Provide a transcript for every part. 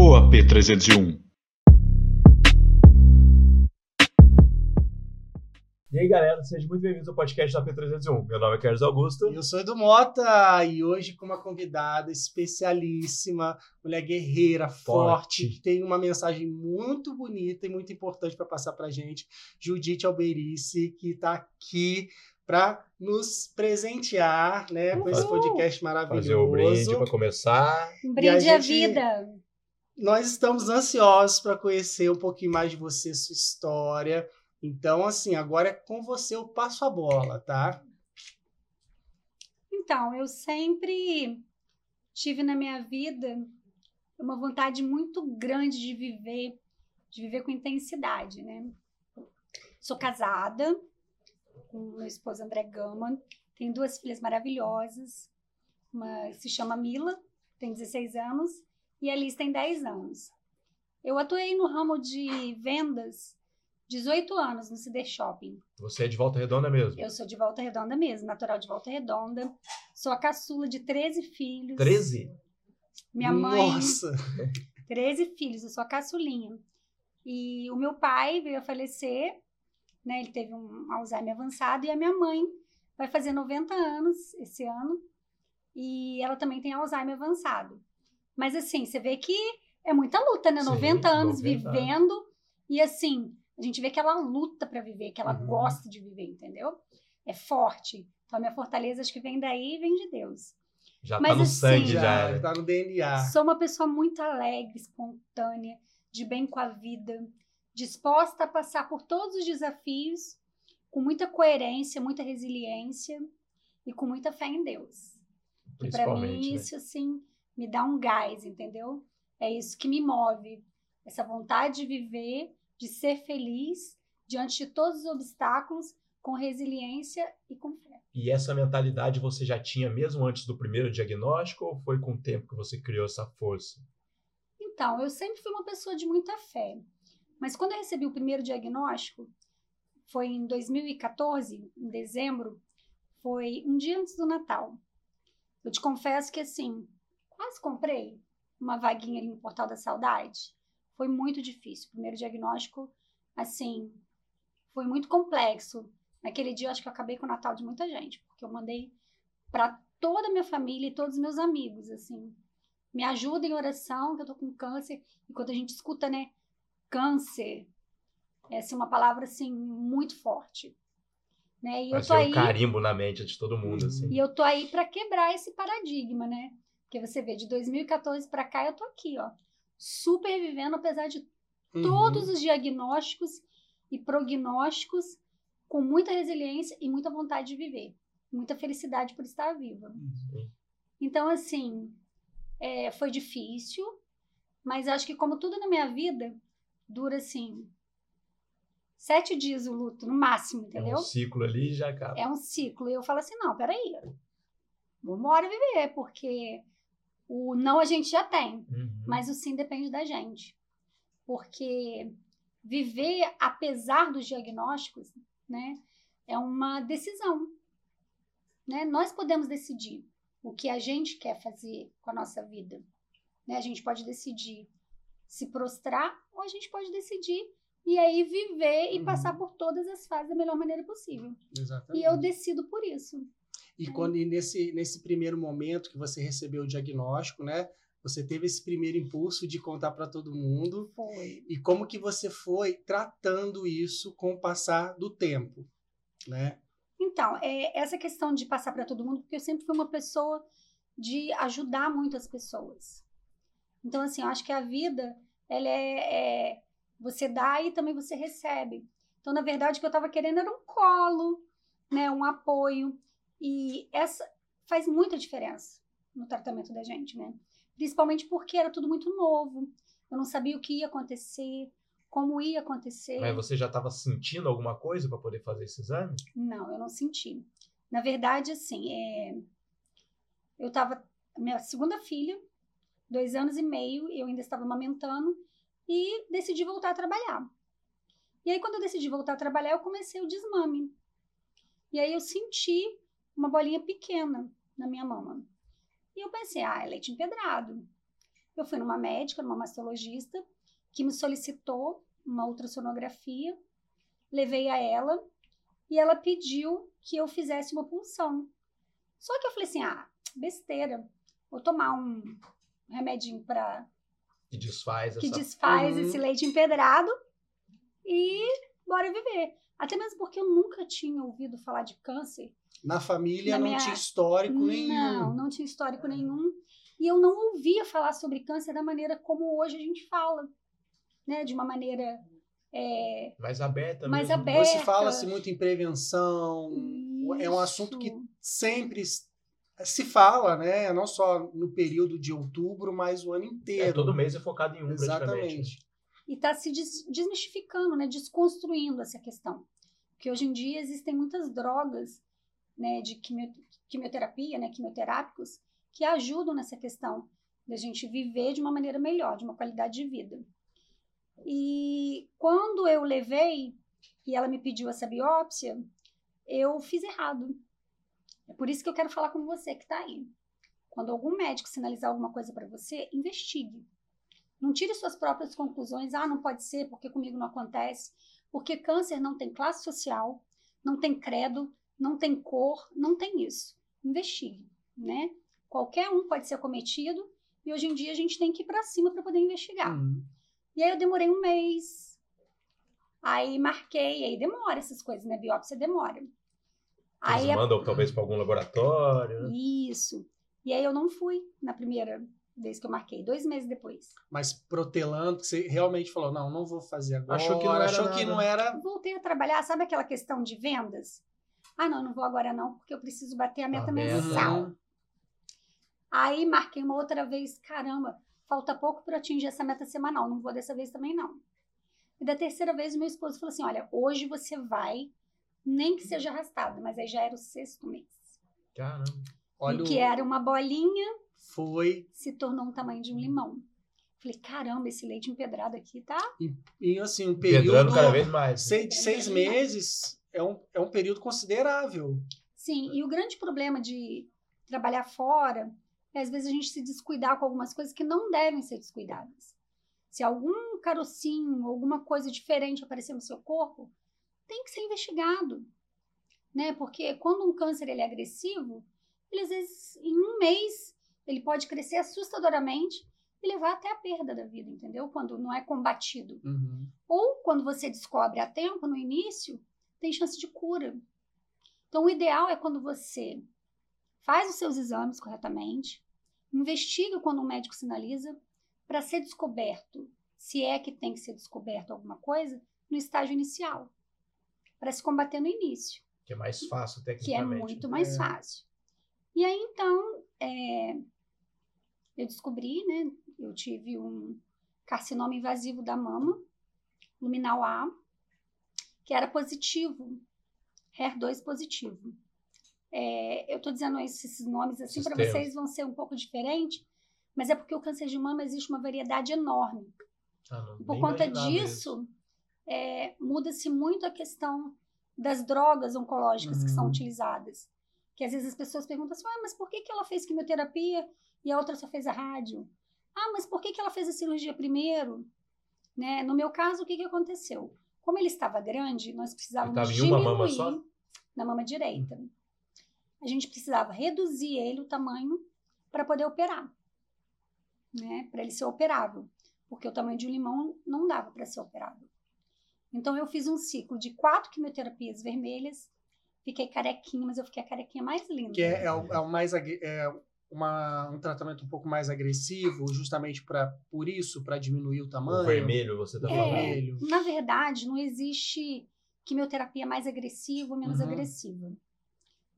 OAP301. E aí, galera, sejam muito bem-vindos ao podcast da P301. Meu nome é Carlos Augusto. Eu sou Edu Mota e hoje com uma convidada especialíssima, mulher guerreira, forte, Forte. que tem uma mensagem muito bonita e muito importante para passar para gente, Judite Alberice, que está aqui para nos presentear né, com esse podcast maravilhoso. Fazer o brinde para começar. Um E a brinde à gente- vida. Nós estamos ansiosos para conhecer um pouquinho mais de você, sua história. Então, assim, agora é com você eu passo a bola, tá? Então, eu sempre tive na minha vida uma vontade muito grande de viver, de viver com intensidade, né? Sou casada com meu esposo André Gama, tenho duas filhas maravilhosas, uma se chama Mila, tem 16 anos, e a Liz tem 10 anos. Eu atuei no ramo de vendas 18 anos no Cider Shopping. Você é de volta redonda mesmo? Eu sou de Volta Redonda mesmo, natural de Volta Redonda. Sou a caçula de 13 filhos. 13? Minha mãe, Nossa! 13 filhos, eu sou a caçulinha. E o meu pai veio a falecer, né? Ele teve um Alzheimer avançado e a minha mãe vai fazer 90 anos esse ano. E ela também tem Alzheimer avançado. Mas assim, você vê que é muita luta, né? Sim, 90 anos 90 anos. vivendo e assim, a gente vê que ela luta para viver, que ela Uhum. gosta de viver, entendeu? É forte. Então a minha fortaleza acho que vem daí e vem de Deus. Já Mas tá no assim, sangue, Já, já. né? tá no DNA. Sou uma pessoa muito alegre, espontânea, de bem com a vida, disposta a passar por todos os desafios com muita coerência, muita resiliência e com muita fé em Deus. E para Principalmente. mim né? isso assim me dá um gás, entendeu? É isso que me move, essa vontade de viver, de ser feliz diante de todos os obstáculos, com resiliência e com fé. E essa mentalidade você já tinha mesmo antes do primeiro diagnóstico ou foi com o tempo que você criou essa força? Então, eu sempre fui uma pessoa de muita fé. Mas quando eu recebi o primeiro diagnóstico, foi em 2014, em dezembro, foi um dia antes do Natal. Eu te confesso que, assim, quase comprei uma vaguinha ali no Portal da Saudade. Foi muito difícil. O primeiro diagnóstico, assim, foi muito complexo. Naquele dia, eu acho que eu acabei com o Natal de muita gente, porque eu mandei para toda a minha família e todos os meus amigos, assim, me ajuda em oração, que eu tô com câncer. E quando a gente escuta, né, câncer, essa é uma palavra, assim, muito forte. Né? E eu Vai tô ser um aí, carimbo na mente de todo mundo, assim. e eu tô aí para quebrar esse paradigma, né? Porque você vê, de 2014 para cá, eu tô aqui, ó, super vivendo, apesar de Uhum. todos os diagnósticos e prognósticos, com muita resiliência e muita vontade de viver. Muita felicidade por estar viva. Sim. Então, assim, é, foi difícil, mas acho que como tudo na minha vida, dura, assim, sete dias o luto, no máximo, É entendeu? um ciclo ali e já acaba. É um ciclo. E eu falo assim, não, peraí, vambora viver, porque o não a gente já tem, Uhum. mas o sim depende da gente. Porque viver apesar dos diagnósticos, né, é uma decisão. Né? Nós podemos decidir o que a gente quer fazer com a nossa vida. Né? A gente pode decidir se prostrar ou a gente pode decidir e aí viver e Uhum. passar por todas as fases da melhor maneira possível. Exatamente. E eu decido por isso. E quando e nesse, nesse primeiro momento que você recebeu o diagnóstico, né? Você teve esse primeiro impulso de contar para todo mundo. Foi. E como que você foi tratando isso com o passar do tempo, né? Então, é essa questão de passar para todo mundo, porque eu sempre fui uma pessoa de ajudar muito as pessoas. Então, assim, eu acho que a vida, ela é, é- você dá e também você recebe. Então, na verdade, o que eu estava querendo era um colo, né, um apoio. E essa faz muita diferença no tratamento da gente, né? Principalmente porque era tudo muito novo. Eu não sabia o que ia acontecer, como ia acontecer. Mas você já estava sentindo alguma coisa para poder fazer esse exame? Não, eu não senti. Na verdade, assim, é... eu tava. Minha segunda filha, dois anos e meio, eu ainda estava amamentando e decidi voltar a trabalhar. E aí, quando eu decidi voltar a trabalhar, eu comecei o desmame. E aí eu senti uma bolinha pequena na minha mama. E eu pensei, ah, é leite empedrado. Eu fui numa médica, numa mastologista, que me solicitou uma ultrassonografia, levei a ela e ela pediu que eu fizesse uma punção. Só que eu falei assim: ah, besteira, vou tomar um remedinho para. Que desfaz Que essa... desfaz Uhum. esse leite empedrado e bora viver. Até mesmo porque eu nunca tinha ouvido falar de câncer. Na família Na não minha- tinha histórico nenhum. Não, não tinha histórico nenhum. E eu não ouvia falar sobre câncer da maneira como hoje a gente fala. Né? De uma maneira. é, Mais aberta Mais mesmo. aberta. Hoje fala-se muito em prevenção. É um assunto que isso. sempre se fala, né? Não só no período de outubro, mas o ano É, inteiro. todo mês é focado em um, praticamente. Exatamente. e está se des- desmistificando, né, desconstruindo essa questão. Porque hoje em dia existem muitas drogas né, de quimio- quimioterapia, né, quimioterápicos, que ajudam nessa questão da gente viver de uma maneira melhor, de uma qualidade de vida. E quando eu levei e ela me pediu essa biópsia, eu fiz errado. É por isso que eu quero falar com você que está aí. Quando algum médico sinalizar alguma coisa para você, investigue. Não tire suas próprias conclusões. Ah, não pode ser porque comigo não acontece. Porque câncer não tem classe social, não tem credo, não tem cor, não tem isso. Investigue, né? Qualquer um pode ser cometido e hoje em dia a gente tem que ir para cima para poder investigar. Uhum. E aí eu demorei um mês. Aí marquei, aí demora essas coisas, né? Biópsia demora. Eles Aí a- mandam talvez para algum laboratório. né? Isso. E aí eu não fui na primeira vez que eu marquei, dois meses depois. Mas protelando, que você realmente falou, não, não vou fazer agora. Achou que não era achou que não era. Voltei a trabalhar, sabe aquela questão de vendas? Ah, não, não vou agora não, porque eu preciso bater a meta A meta. mensal. Aí marquei uma outra vez, caramba, falta pouco para atingir essa meta semanal, não vou dessa vez também não. E da terceira vez, o meu esposo falou assim: olha, hoje você vai, nem que seja arrastado, mas aí já era o sexto mês. Caramba. Olha, e o- que era uma bolinha, foi. se tornou um tamanho de um limão. Falei, caramba, esse leite empedrado aqui tá. E assim, um período. Pedrando cada vez mais. seis, de seis meses é um, é um período considerável. Sim, e o grande problema de trabalhar fora é às vezes a gente se descuidar com algumas coisas que não devem ser descuidadas. Se algum carocinho, alguma coisa diferente aparecer no seu corpo, tem que ser investigado, né? Porque quando um câncer ele é agressivo, ele às vezes em um mês ele pode crescer assustadoramente e levar até a perda da vida, entendeu? Quando não é combatido. Uhum. Ou quando você descobre a tempo, no início, tem chance de cura. Então, o ideal é quando você faz os seus exames corretamente, investiga quando um médico sinaliza, para ser descoberto, se é que tem que ser descoberto alguma coisa, no estágio inicial, para se combater no início Que é mais fácil que é tecnicamente. muito mais É. fácil. E aí, então, é, eu descobri, né? Eu tive um carcinoma invasivo da mama, luminal A, que era positivo, HER2 positivo. É, eu estou dizendo esses nomes assim para vocês vão ser um pouco diferentes, mas é porque o câncer de mama existe uma variedade enorme. Ah, não, Por conta disso, é, muda-se muito a questão das drogas oncológicas que são Uhum. utilizadas. Que às vezes as pessoas perguntam assim, ah, mas por que, que ela fez quimioterapia e a outra só fez a rádio? Ah, mas por que, que ela fez a cirurgia primeiro? Né? No meu caso, o que, que aconteceu? Como ele estava grande, nós precisávamos Ele estava em uma diminuir mama só? na mama direita. A gente precisava reduzir ele, o tamanho, para poder operar. Né? Para ele ser operável. Porque o tamanho de um limão não dava para ser operável. Então eu fiz um ciclo de quatro quimioterapias vermelhas. Fiquei carequinha, mas eu fiquei a carequinha mais linda. Que é, é o, é o mais agre- é uma, um tratamento um pouco mais agressivo, justamente para por isso, para diminuir o tamanho. O vermelho, você tá É. falando. vermelho. Na verdade, não existe quimioterapia mais agressiva ou menos Uhum. agressiva.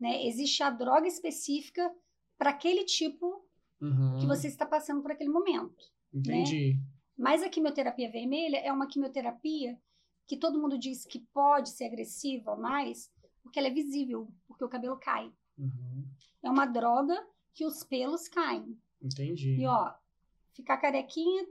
Né? Existe a droga específica para aquele tipo Uhum. que você está passando por aquele momento. Entendi. Mas a quimioterapia vermelha é uma quimioterapia que todo mundo diz que pode ser agressiva mais, porque ela é visível, porque o cabelo cai. Uhum. É uma droga que os pelos caem. Entendi. E ó, ficar carequinha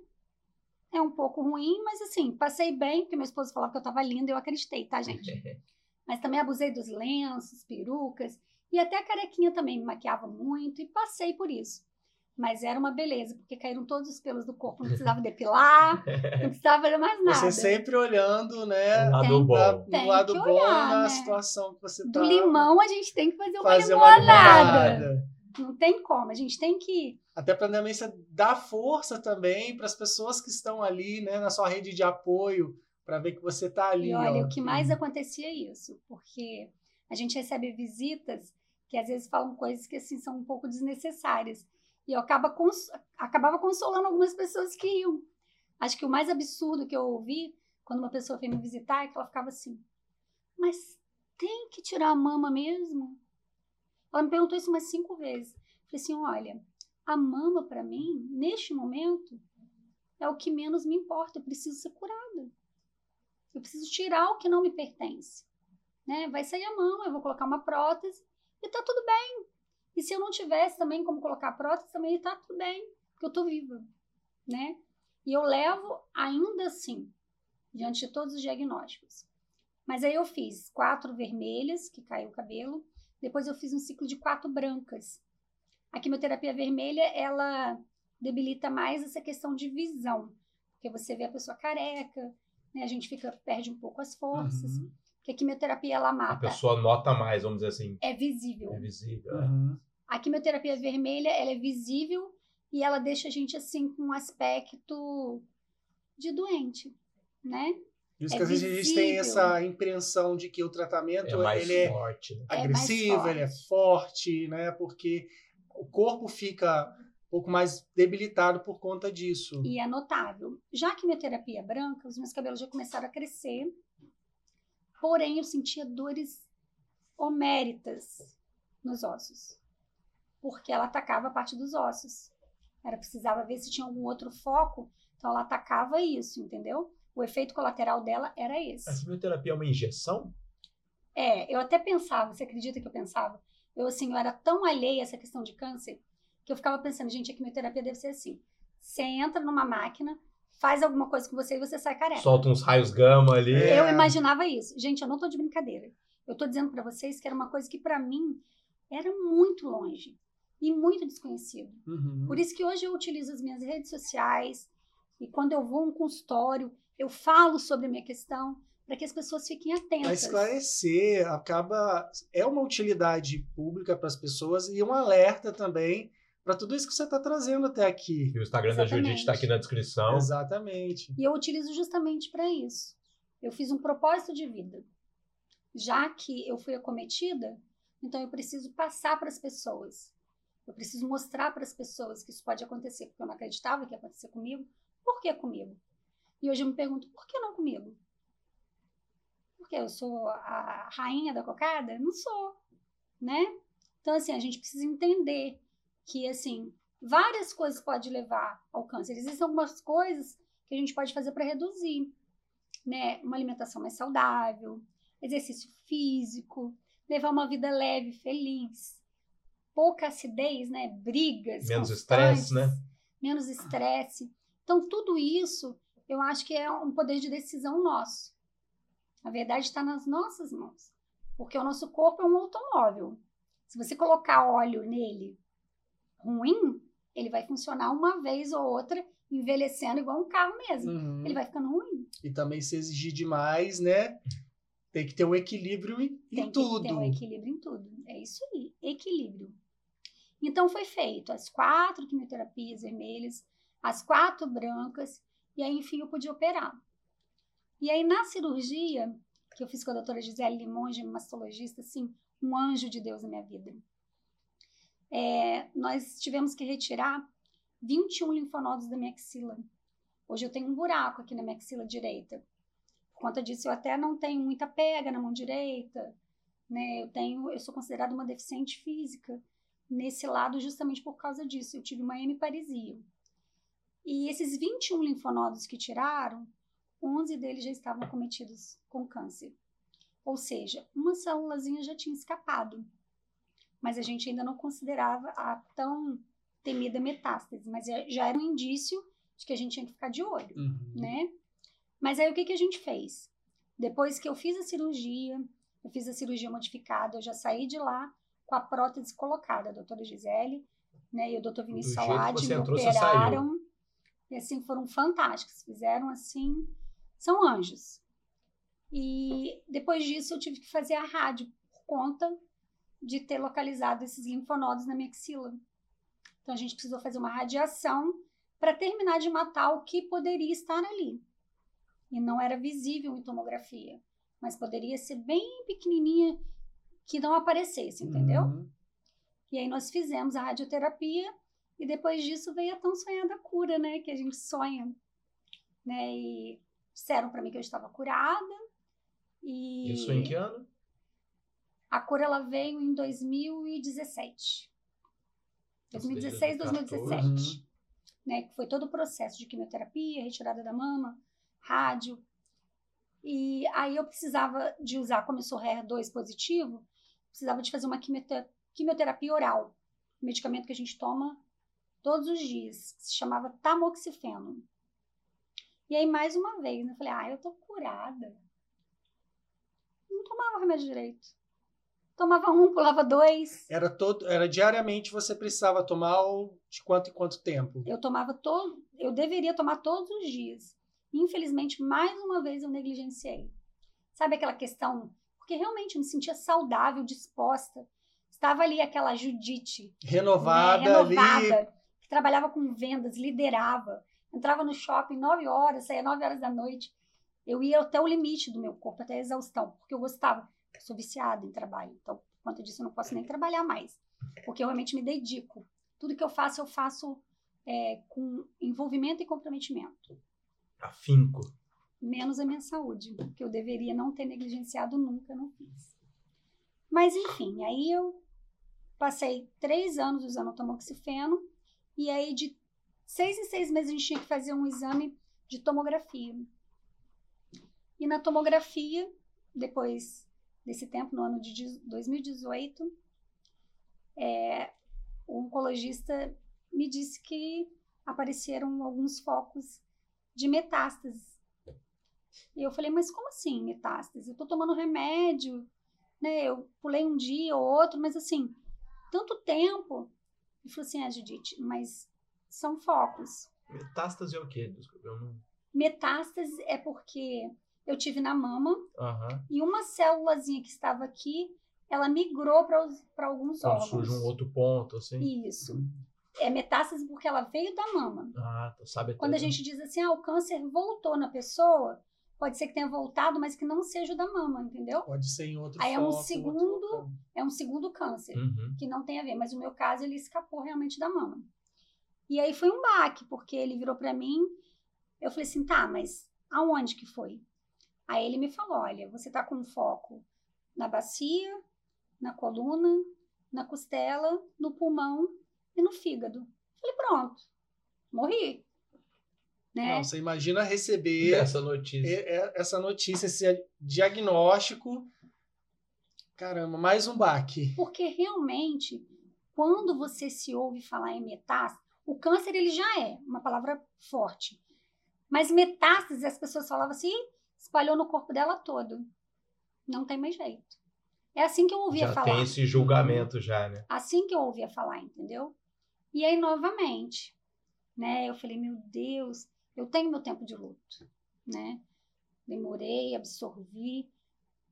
é um pouco ruim, mas assim, passei bem, porque meu esposo falava que eu tava linda e eu acreditei, tá, gente? Mas também abusei dos lenços, perucas, e até a carequinha também me maquiava muito e passei por isso. Mas era uma beleza, porque caíram todos os pelos do corpo, não precisava depilar, não precisava fazer mais nada. Você sempre olhando, né? O lado Tem- bom. Tem do lado que bom olhar, na né? situação que você Do tá. limão a gente tem que fazer uma fazer uma limonada. Não tem como, a gente tem que. Até para também você dar força também para as pessoas que estão ali, né, na sua rede de apoio, para ver que você tá ali. E olha, ó. o que mais acontecia é isso, porque a gente recebe visitas que às vezes falam coisas que assim são um pouco desnecessárias. E eu acaba cons- acabava consolando algumas pessoas que iam. Acho que o mais absurdo que eu ouvi quando uma pessoa veio me visitar é que ela ficava assim: Mas tem que tirar a mama mesmo? Ela me perguntou isso umas cinco vezes. Falei assim: Olha, a mama para mim, neste momento, é o que menos me importa. Eu preciso ser curada. Eu preciso tirar o que não me pertence. Né? Vai sair a mama, eu vou colocar uma prótese e tá tudo bem. E se eu não tivesse também como colocar a prótese, também tá tudo bem, porque eu tô viva, né? E eu levo ainda assim, diante de todos os diagnósticos. Mas aí eu fiz quatro vermelhas, que caiu o cabelo, depois eu fiz um ciclo de quatro brancas. A quimioterapia vermelha, ela debilita mais essa questão de visão, porque você vê a pessoa careca, né? A gente fica perde um pouco as forças, Uhum, porque a quimioterapia ela A mata, pessoa nota mais, vamos dizer assim. é visível. É visível. é. uhum. A quimioterapia vermelha, ela é visível e ela deixa a gente assim com um aspecto de doente, né? Por isso É que às vezes a gente tem essa impressão de que o tratamento É mais ele é forte, né? É mais agressivo, ele é forte, né? Porque o corpo fica um pouco mais debilitado por conta disso. E é notável. Já a quimioterapia branca, os meus cabelos já começaram a crescer, porém eu sentia dores homéritas nos ossos, porque ela atacava a parte dos ossos. Era precisava ver se tinha algum outro foco, então ela atacava isso, entendeu? O efeito colateral dela era esse. A quimioterapia é uma injeção? É, eu até pensava, você acredita que eu pensava? Eu, assim, eu era tão alheia a essa questão de câncer, que eu ficava pensando, gente, a quimioterapia deve ser assim. Você entra numa máquina, faz alguma coisa com você e você sai careca. Solta uns raios gama ali. É. Eu imaginava isso. Gente, eu não tô de brincadeira. Eu tô dizendo pra vocês que era uma coisa que pra mim era muito longe e muito desconhecido. Uhum. Por isso que hoje eu utilizo as minhas redes sociais e quando eu vou a um consultório, eu falo sobre a minha questão para que as pessoas fiquem Para atentas. esclarecer, acaba é uma utilidade pública para as pessoas e um alerta também para tudo isso que você está trazendo até aqui. E o Instagram da Judite está aqui na descrição. Exatamente. E eu utilizo justamente para isso. Eu fiz um propósito de vida. Já que eu fui acometida, então eu preciso passar para as pessoas. Eu preciso mostrar para as pessoas que isso pode acontecer, porque eu não acreditava que ia acontecer comigo. Por que comigo? E hoje eu me pergunto, por que não comigo? Porque eu sou a rainha da cocada? Não sou, né? Então, assim, a gente precisa entender que, assim, várias coisas podem levar ao câncer. Existem algumas coisas que a gente pode fazer para reduzir, né? Uma alimentação mais saudável, exercício físico, levar uma vida leve, feliz, pouca acidez, né? Brigas, Menos estresse, né? Menos estresse. Então, tudo isso, eu acho que é um poder de decisão nosso. A verdade está nas nossas mãos, porque o nosso corpo é um automóvel. Se você colocar óleo nele ruim, ele vai funcionar uma vez ou outra, envelhecendo igual um carro mesmo. Uhum. Ele vai ficando ruim. E também se exigir demais, né? Tem que ter um equilíbrio em, em Tem que tudo. ter um equilíbrio em tudo. É isso aí, equilíbrio. Então foi feito as quatro quimioterapias vermelhas, as quatro brancas, e aí enfim eu pude operar. E aí na cirurgia, que eu fiz com a doutora Gisele Limonge, mastologista, assim, um anjo de Deus na minha vida. É, nós tivemos que retirar 21 linfonodos da minha axila. Hoje eu tenho um buraco aqui na minha axila direita. Por conta disso, eu até não tenho muita pega na mão direita, né? Eu tenho, eu sou considerada uma deficiente física nesse lado justamente por causa disso. Eu tive uma hemiparesia. E esses 21 linfonodos que tiraram, 11 deles já estavam cometidos com câncer. Ou seja, uma célulazinha já tinha escapado. Mas a gente ainda não considerava a tão temida metástase, mas já- já era um indício de que a gente tinha que ficar de olho Uhum. né? Mas aí o que, que a gente fez? Depois que eu fiz a cirurgia, eu fiz a cirurgia modificada, eu já saí de lá com a prótese colocada. A doutora Gisele né? E o doutor Vinícius Salad me operaram. E assim, foram fantásticos. Fizeram assim, são anjos. E depois disso eu tive que fazer a rádio por conta de ter localizado esses linfonodos na minha axila. Então a gente precisou fazer uma radiação para terminar de matar o que poderia estar ali. E não era visível em tomografia, mas poderia ser bem pequenininha que não aparecesse, entendeu? Uhum. E aí nós fizemos a radioterapia e depois disso veio a tão sonhada cura, né? Que a gente sonha, né? E disseram para mim que eu estava curada. E Isso em que ano? a cura ela veio em 2017. 2016, 2017. Uhum. Né, que foi todo o processo de quimioterapia, retirada da mama, rádio. E aí eu precisava de usar, como eu sou HER2 positivo, precisava de fazer uma quimiote- quimioterapia oral, um medicamento que a gente toma todos os dias, que se chamava tamoxifeno. E aí, mais uma vez, né, eu falei, ah, eu tô curada. Não tomava remédio direito. Tomava um, pulava dois. Era todo, era diariamente você precisava tomar de quanto em quanto tempo? Eu tomava todo, eu deveria tomar todos os dias. Infelizmente, mais uma vez eu negligenciei. Sabe aquela questão? Porque realmente eu me sentia saudável, disposta. Estava ali aquela Judite, Renovada, né, renovada, ali. Trabalhava com vendas, liderava. Entrava no shopping 9 horas, saía 9 horas da noite. Eu ia até o limite do meu corpo, até a exaustão, porque eu gostava. Eu sou viciada em trabalho, então, por conta disso, eu não posso nem trabalhar mais, porque eu realmente me dedico. Tudo que eu faço, eu faço é, com envolvimento e comprometimento. Afinco. Menos a minha saúde, que eu deveria não ter negligenciado nunca, não fiz. Mas, enfim, aí eu passei três anos usando tamoxifeno, e aí de seis em seis meses a gente tinha que fazer um exame de tomografia. E na tomografia, depois desse tempo, no ano de 2018, é, o oncologista me disse que apareceram alguns focos de metástase. E eu falei, mas como assim metástase? Eu tô tomando remédio, né? Eu pulei um dia ou outro, mas assim, tanto tempo. Ele falou assim, ah, Judite, mas são focos. Metástase é o quê? Desculpa, eu não. Metástase é porque eu tive na mama Aham. e uma célulazinha que estava aqui, ela migrou para alguns Quando órgãos. surge um outro ponto, assim. Isso. É metástase porque ela veio da mama. Ah, tá, sabe Quando a gente diz assim, ah, o câncer voltou na pessoa, pode ser que tenha voltado, mas que não seja o da mama, entendeu? Pode ser em outro Aí é um segundo-. É um segundo câncer, Uhum. que não tem a ver. Mas no meu caso, ele escapou realmente da mama. E aí foi um baque, porque ele virou para mim, eu falei assim, tá, mas aonde que foi? Aí ele me falou, olha, você tá com foco na bacia, na coluna, na costela, no pulmão e no fígado. Falei, pronto, morri. Né? Não, você imagina receber Essa notícia. essa notícia, esse diagnóstico. Caramba, mais um baque. Porque realmente, quando você se ouve falar em metástase, o câncer ele já é uma palavra forte. Mas metástase, as pessoas falavam assim, "Ih, espalhou no corpo dela todo. Não tem mais jeito. É assim que eu ouvia Já falar. tem esse julgamento já, né? Assim que eu ouvia falar, entendeu? E aí, novamente, né? Eu falei, meu Deus, eu tenho meu tempo de luto, né? Demorei, absorvi,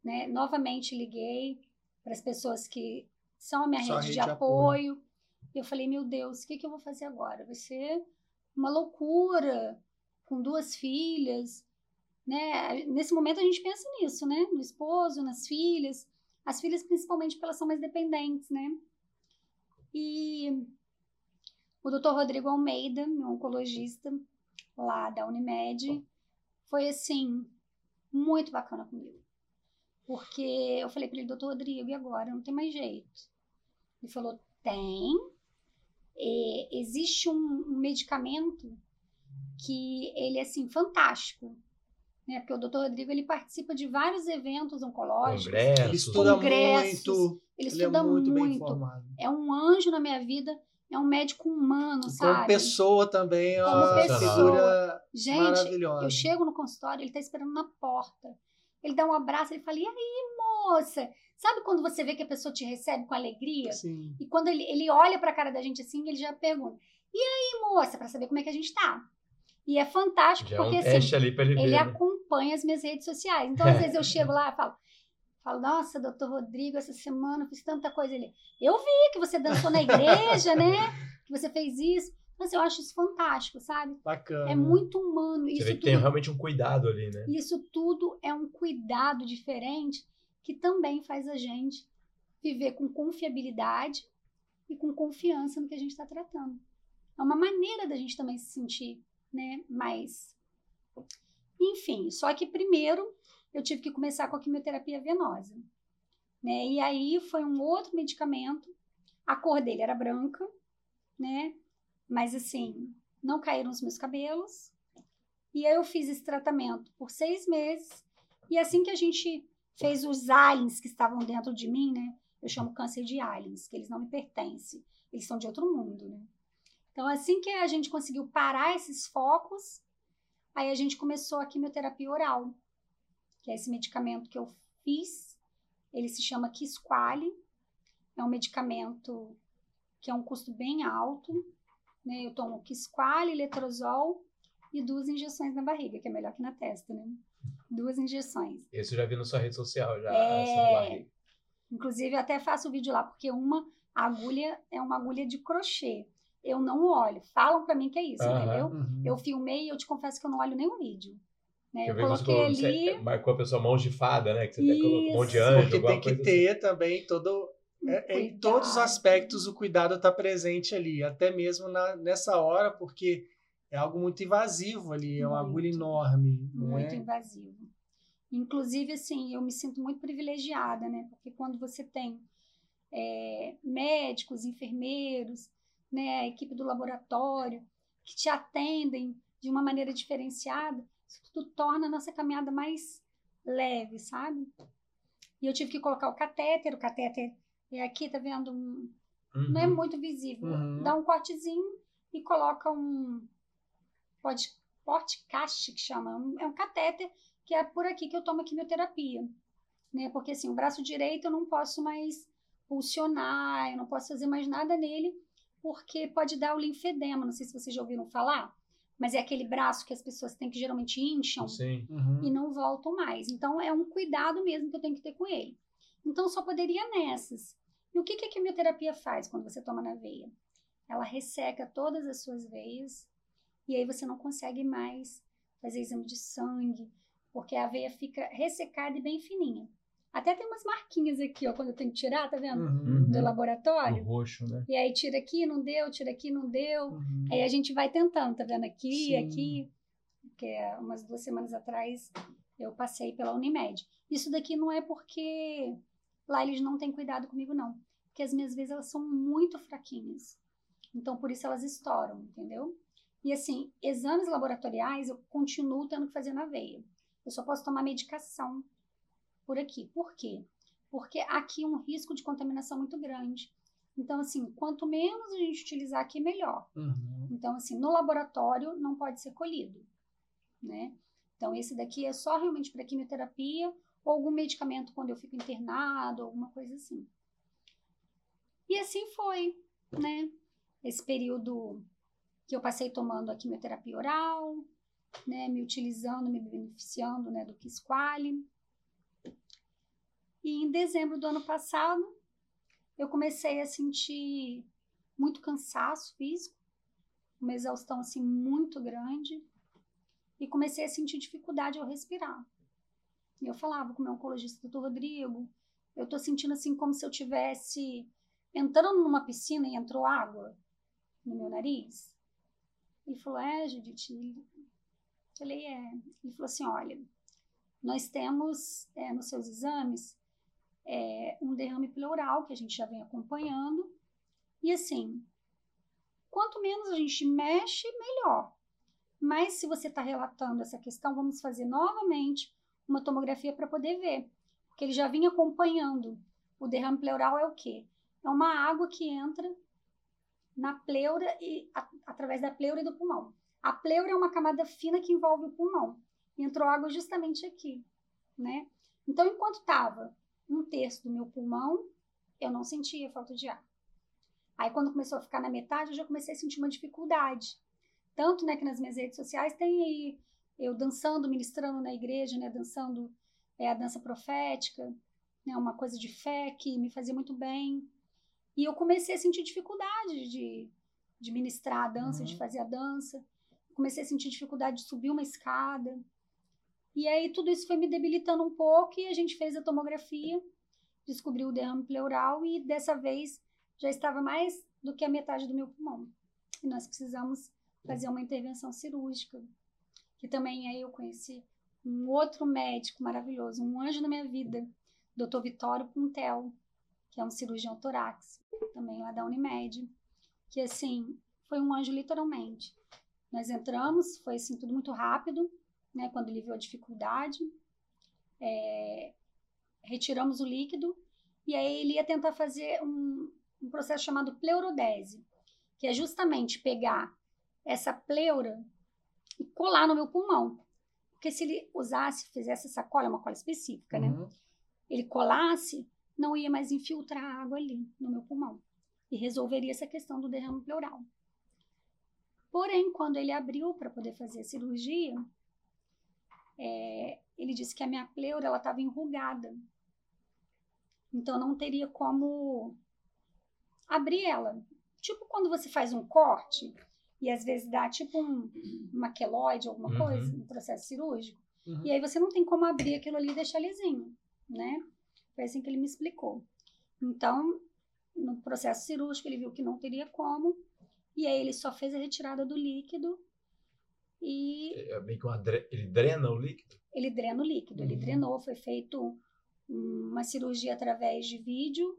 né? Novamente liguei para as pessoas que são a minha rede, rede de de apoio. Eu falei, meu Deus, o que, que eu vou fazer agora? Vai ser uma loucura, com duas filhas, né? Nesse momento a gente pensa nisso, né? No esposo, nas filhas. As filhas, principalmente, porque elas são mais dependentes, né? E o doutor Rodrigo Almeida, meu oncologista lá da Unimed, foi assim, muito bacana comigo. Porque eu falei para ele, doutor Rodrigo, e agora? Não tem mais jeito. Ele falou, tem. E existe um, um medicamento que ele é assim, fantástico. Né? Porque o doutor Rodrigo ele participa de vários eventos oncológicos. Congressos. Ele estuda Congressos, muito. Ele Ele estuda é muito, bem muito. informado. É um anjo na minha vida, é um médico humano, Como sabe? pessoa também é Como uma pessoa. figura Gente, maravilhosa. eu chego no consultório, ele tá esperando na porta. Ele dá um abraço, ele fala: "E aí, moça. Sabe quando você vê que a pessoa te recebe com alegria? Sim. E quando ele, ele olha pra cara da gente assim, ele já pergunta: E aí, moça, pra saber como é que a gente tá? E é fantástico, Já é porque um assim, teste ali pra ele, ele ver. né? acompanha as minhas redes sociais. Então, às vezes eu chego lá e falo, falo, nossa, doutor Rodrigo, essa semana eu fiz tanta coisa. Ele, eu vi que você dançou na igreja, né? Que você fez isso. Mas eu acho isso fantástico, sabe? Bacana. É muito humano. Você Isso vê que tudo, tem realmente um cuidado ali, né? isso tudo é um cuidado diferente que também faz a gente viver com confiabilidade e com confiança no que a gente está tratando. É uma maneira da gente também se sentir né, mais. Enfim, só que primeiro eu tive que começar com a quimioterapia venosa. Né? E aí foi um outro medicamento. A cor dele era branca, né? Mas assim, não caíram os meus cabelos. E aí eu fiz esse tratamento por seis meses. E assim que a gente fez os aliens que estavam dentro de mim, né? Eu chamo câncer de aliens, que eles não me pertencem. Eles são de outro mundo, né? Então, assim que a gente conseguiu parar esses focos, aí a gente começou a quimioterapia oral, que é esse medicamento que eu fiz. Ele se chama Kisquale. É um medicamento que é um custo bem alto. Né? Eu tomo Kisquale, letrozol e duas injeções na barriga, que é melhor que na testa, né? Duas injeções. Esse eu já vi na sua rede social, já. É. Inclusive, eu até faço o vídeo lá, porque uma agulha é uma agulha de crochê. Eu não olho. Falam pra mim que é isso, Aham. entendeu? Uhum. Eu filmei e eu te confesso que eu não olho nenhum vídeo. Né? Eu coloquei ali. você marcou a pessoa mãos de fada, né? Que você até colocou um monte de Isso. anjo, Porque tem que ter também todo. é- é em todos os aspectos o cuidado está presente ali, até mesmo na- nessa hora, porque é algo muito invasivo ali, é uma Muito. agulha enorme. muito né? invasivo. Inclusive, assim, eu me sinto muito privilegiada, né? Porque quando você tem é, médicos, enfermeiros, né, a equipe do laboratório, que te atendem de uma maneira diferenciada, isso tudo torna a nossa caminhada mais leve, sabe? E eu tive que colocar o catéter, o catéter é aqui, tá vendo? Um- Uhum. não é muito visível. Uhum. Dá um cortezinho e coloca um pod- podcast que chama, um- é um catéter que é por aqui que eu tomo a quimioterapia, né? Porque assim, o braço direito eu não posso mais pulsionar, eu não posso fazer mais nada nele, porque pode dar o linfedema, não sei se vocês já ouviram falar, mas é aquele braço que as pessoas têm que geralmente incham Sim. Uhum. e não voltam mais. Então é um cuidado mesmo que eu tenho que ter com ele. Então só poderia nessas. E o que, que a quimioterapia faz quando você toma na veia? Ela resseca todas as suas veias e aí você não consegue mais fazer exame de sangue, porque a veia fica ressecada e bem fininha. Até tem umas marquinhas aqui, ó, quando eu tenho que tirar, tá vendo? Uhum. Do laboratório. roxo, né? E aí tira aqui, não deu, tira aqui, não deu. Uhum. Aí a gente vai tentando, tá vendo? Aqui, Sim. aqui. Porque é, umas duas semanas atrás eu passei pela Unimed. Isso daqui não é porque lá eles não têm cuidado comigo, não. Porque as minhas vezes elas são muito fraquinhas. Então por isso elas estouram, entendeu? E assim, exames laboratoriais eu continuo tendo que fazer na veia. Eu só posso tomar medicação por aqui. Por quê? Porque aqui é um risco de contaminação muito grande. Então, assim, quanto menos a gente utilizar aqui, melhor. Uhum. Então, assim, no laboratório não pode ser colhido, né? Então, esse daqui é só realmente para quimioterapia ou algum medicamento quando eu fico internado, alguma coisa assim. E assim foi, né? Esse período que eu passei tomando a quimioterapia oral, né? Me utilizando, me beneficiando, né? Do Kisquale. E em dezembro do ano passado, eu comecei a sentir muito cansaço físico, uma exaustão assim muito grande e comecei a sentir dificuldade ao respirar. E eu falava com o meu oncologista, doutor Rodrigo, eu tô sentindo assim como se eu tivesse entrando numa piscina e entrou água no meu nariz. Ele falou, é, Judite. Eu Falei, é. Ele falou assim, olha, nós temos é, nos seus exames é, um derrame pleural que a gente já vem acompanhando. E assim, quanto menos a gente mexe, melhor. Mas se você está relatando essa questão, vamos fazer novamente uma tomografia para poder ver. Porque ele já vinha acompanhando. O derrame pleural é o quê? É uma água que entra na pleura e a- através da pleura e do pulmão. A pleura é uma camada fina que envolve o pulmão. Entrou água justamente aqui, né? Então, enquanto estava um terço do meu pulmão, eu não sentia falta de ar. Aí, quando começou a ficar na metade, eu já comecei a sentir uma dificuldade. Tanto né, que nas minhas redes sociais tem aí eu dançando, ministrando na igreja, né, dançando é, a dança profética, né, uma coisa de fé que me fazia muito bem. E eu comecei a sentir dificuldade de, de ministrar a dança, uhum. de fazer a dança. Comecei a sentir dificuldade de subir uma escada. E aí tudo isso foi me debilitando um pouco e a gente fez a tomografia, descobriu o derrame pleural e dessa vez já estava mais do que a metade do meu pulmão. E nós precisamos fazer uma intervenção cirúrgica, que também aí eu conheci um outro médico maravilhoso, um anjo na minha vida, Dr. Vitório Puntel, que é um cirurgião torácico, também lá da Unimed, que assim, foi um anjo literalmente. Nós entramos, foi assim tudo muito rápido, né, quando ele viu a dificuldade, é, retiramos o líquido e aí ele ia tentar fazer um, um processo chamado pleurodese, que é justamente pegar essa pleura e colar no meu pulmão. Porque se ele usasse, fizesse essa cola, uma cola específica, né? uhum. né? Ele colasse, não ia mais infiltrar água ali no meu pulmão. E resolveria essa questão do derrame pleural. Porém, quando ele abriu para poder fazer a cirurgia, é, ele disse que a minha pleura estava enrugada. Então não teria como abrir ela. Tipo quando você faz um corte e às vezes dá tipo um, uma queloide, alguma uhum. coisa, um processo cirúrgico. Uhum. E aí você não tem como abrir aquilo ali e deixar lisinho, né? Foi assim que ele me explicou. Então, no processo cirúrgico, ele viu que não teria como. E aí ele só fez a retirada do líquido e... É bem que uma, ele drena o líquido? Ele drena o líquido. Uhum. Ele drenou, foi feito uma cirurgia através de vídeo,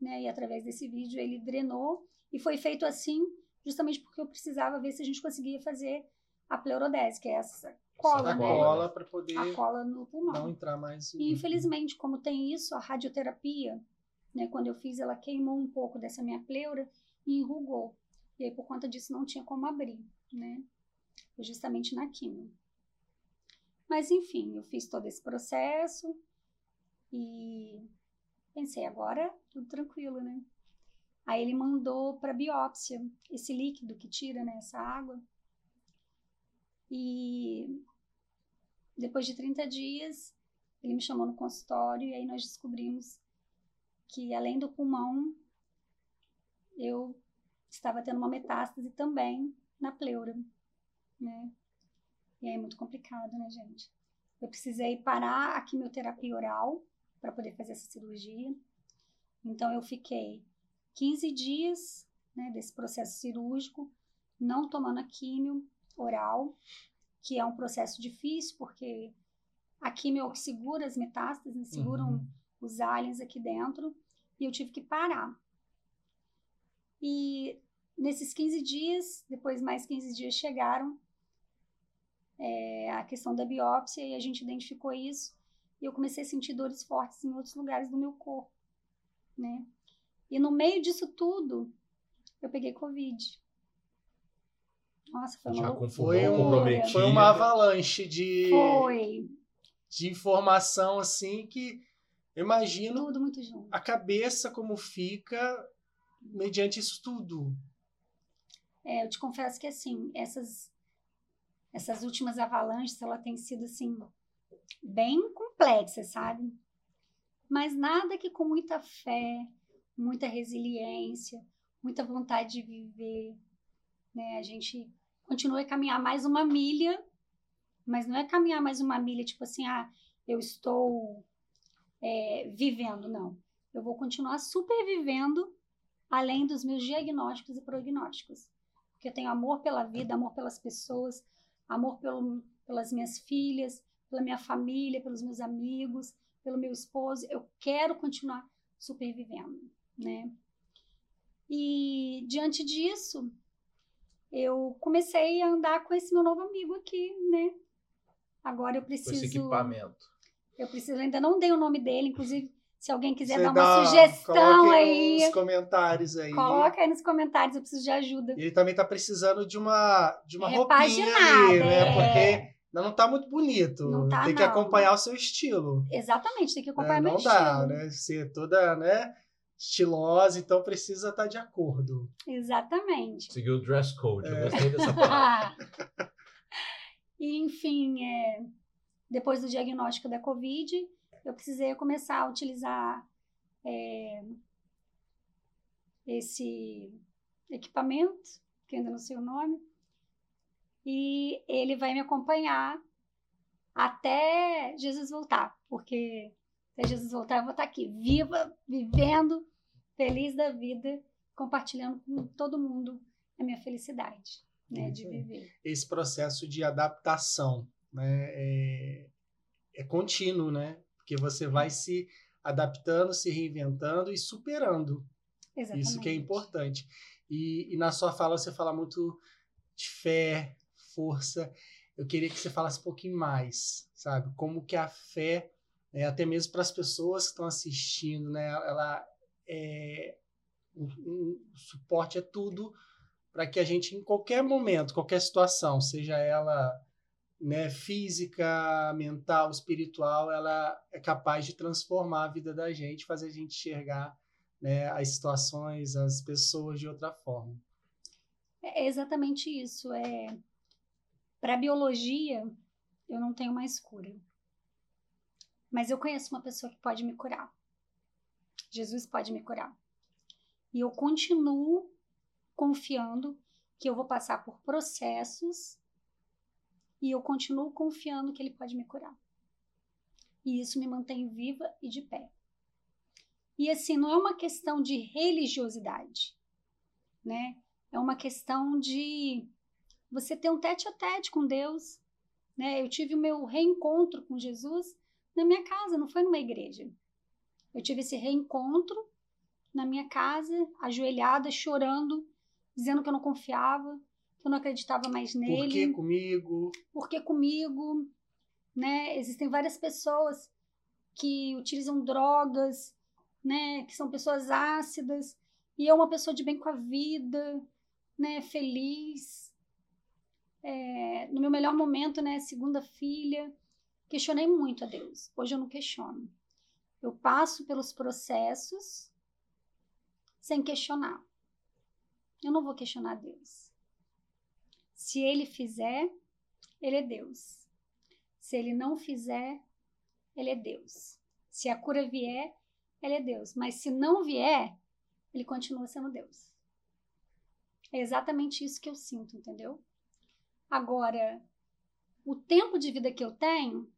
né? E através desse vídeo ele drenou. E foi feito assim justamente porque eu precisava ver se a gente conseguia fazer a pleurodese, que é essa cola, essa né? cola para poder a cola no pulmão. Não entrar mais. E infelizmente, como tem isso, a radioterapia, né, quando eu fiz, ela queimou um pouco dessa minha pleura e enrugou. E aí por conta disso não tinha como abrir, né? Justamente na quimio. Mas enfim, eu fiz todo esse processo e pensei agora tudo tranquilo, né? Aí ele mandou para biópsia esse líquido que tira né, essa água. E depois de 30 dias, ele me chamou no consultório e aí nós descobrimos que além do pulmão, eu estava tendo uma metástase também na pleura, né? E aí é muito complicado, né, gente? Eu precisei parar a quimioterapia oral para poder fazer essa cirurgia. Então eu fiquei 15 dias né, desse processo cirúrgico, não tomando a químio oral, que é um processo difícil, porque a químio é que segura as metástases, né, seguram uhum. os aliens aqui dentro, e eu tive que parar. E nesses 15 dias, depois mais 15 dias chegaram, é, a questão da biópsia, e a gente identificou isso, e eu comecei a sentir dores fortes em outros lugares do meu corpo, né? E no meio disso tudo, eu peguei Covid. Nossa, foi uma foi, um, foi uma avalanche de, foi. de informação assim que eu imagino tudo muito junto. a cabeça como fica mediante isso tudo. É, eu te confesso que assim, essas essas últimas avalanches, ela tem sido assim bem complexa, sabe? Mas nada que com muita fé, muita resiliência, muita vontade de viver. Né? A gente continua a caminhar mais uma milha, mas não é caminhar mais uma milha tipo assim, ah, eu estou é, vivendo, não. Eu vou continuar supervivendo além dos meus diagnósticos e prognósticos. Porque eu tenho amor pela vida, amor pelas pessoas, amor pelo, pelas minhas filhas, pela minha família, pelos meus amigos, pelo meu esposo. Eu quero continuar supervivendo né? E diante disso, eu comecei a andar com esse meu novo amigo aqui, né? Agora eu preciso. Com esse equipamento. Eu preciso, ainda não dei o nome dele, inclusive, se alguém quiser Você dar uma dá, sugestão aí. Nos comentários aí. Coloca aí nos comentários, eu preciso de ajuda. Ele também tá precisando de uma, de uma roupinha ali, né? É. Porque não tá muito bonito. Não tá, tem que não. acompanhar o seu estilo. Exatamente, tem que né? acompanhar meu Não dá, estilo. né? Ser toda, né? Estilosa, então precisa estar de acordo. Exatamente. Seguiu o dress code. É. Eu gostei dessa palavra. e, enfim, é, depois do diagnóstico da Covid, eu precisei começar a utilizar é, esse equipamento, que ainda não sei o nome, e ele vai me acompanhar até Jesus voltar, porque até Jesus voltar eu vou estar aqui, viva, vivendo, feliz da vida, compartilhando com todo mundo a minha felicidade, né, de aí. viver. Esse processo de adaptação, né? É, é contínuo, né? Porque você vai se adaptando, se reinventando e superando. Exatamente. Isso que é importante. E, e na sua fala você fala muito de fé, força. Eu queria que você falasse um pouquinho mais, sabe? Como que a fé, né, até mesmo para as pessoas que estão assistindo, né? Ela é um, um- o suporte é tudo para que a gente em qualquer momento, qualquer situação, seja ela né, física, mental, espiritual, ela é capaz de transformar a vida da gente, fazer a gente enxergar né, as situações, as pessoas de outra forma. É exatamente isso. É para biologia eu não tenho mais cura, mas eu conheço uma pessoa que pode me curar. Jesus pode me curar. E eu continuo confiando que eu vou passar por processos e eu continuo confiando que ele pode me curar. E isso me mantém viva e de pé. E assim, não é uma questão de religiosidade, né? É uma questão de você ter um tete a tete com Deus, né? Eu tive o meu reencontro com Jesus na minha casa, não foi numa igreja. Eu tive esse reencontro na minha casa, ajoelhada, chorando, dizendo que eu não confiava, que eu não acreditava mais Por nele que comigo? porque comigo, né? Existem várias pessoas que utilizam drogas, né? Que são pessoas ácidas e eu uma pessoa de bem com a vida, né? Feliz. É, no meu melhor momento, né? Segunda filha, questionei muito a Deus. Hoje eu não questiono. Eu passo pelos processos sem questionar. Eu não vou questionar Deus. Se Ele fizer, ele é Deus. Se ele não fizer, ele é Deus. Se a cura vier, ele é Deus. Mas se não vier, ele continua sendo Deus. É exatamente isso que eu sinto, entendeu? Agora, o tempo de vida que eu tenho,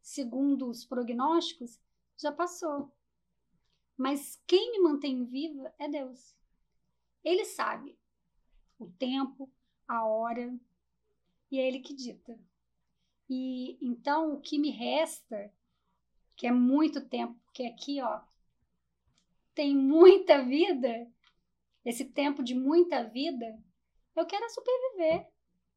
segundo os prognósticos, já passou. Mas quem me mantém viva é Deus. Ele sabe o tempo, a hora, e é ele que dita. E então o que me resta, que é muito tempo, porque aqui, ó, tem muita vida, esse tempo de muita vida, eu quero é superviver.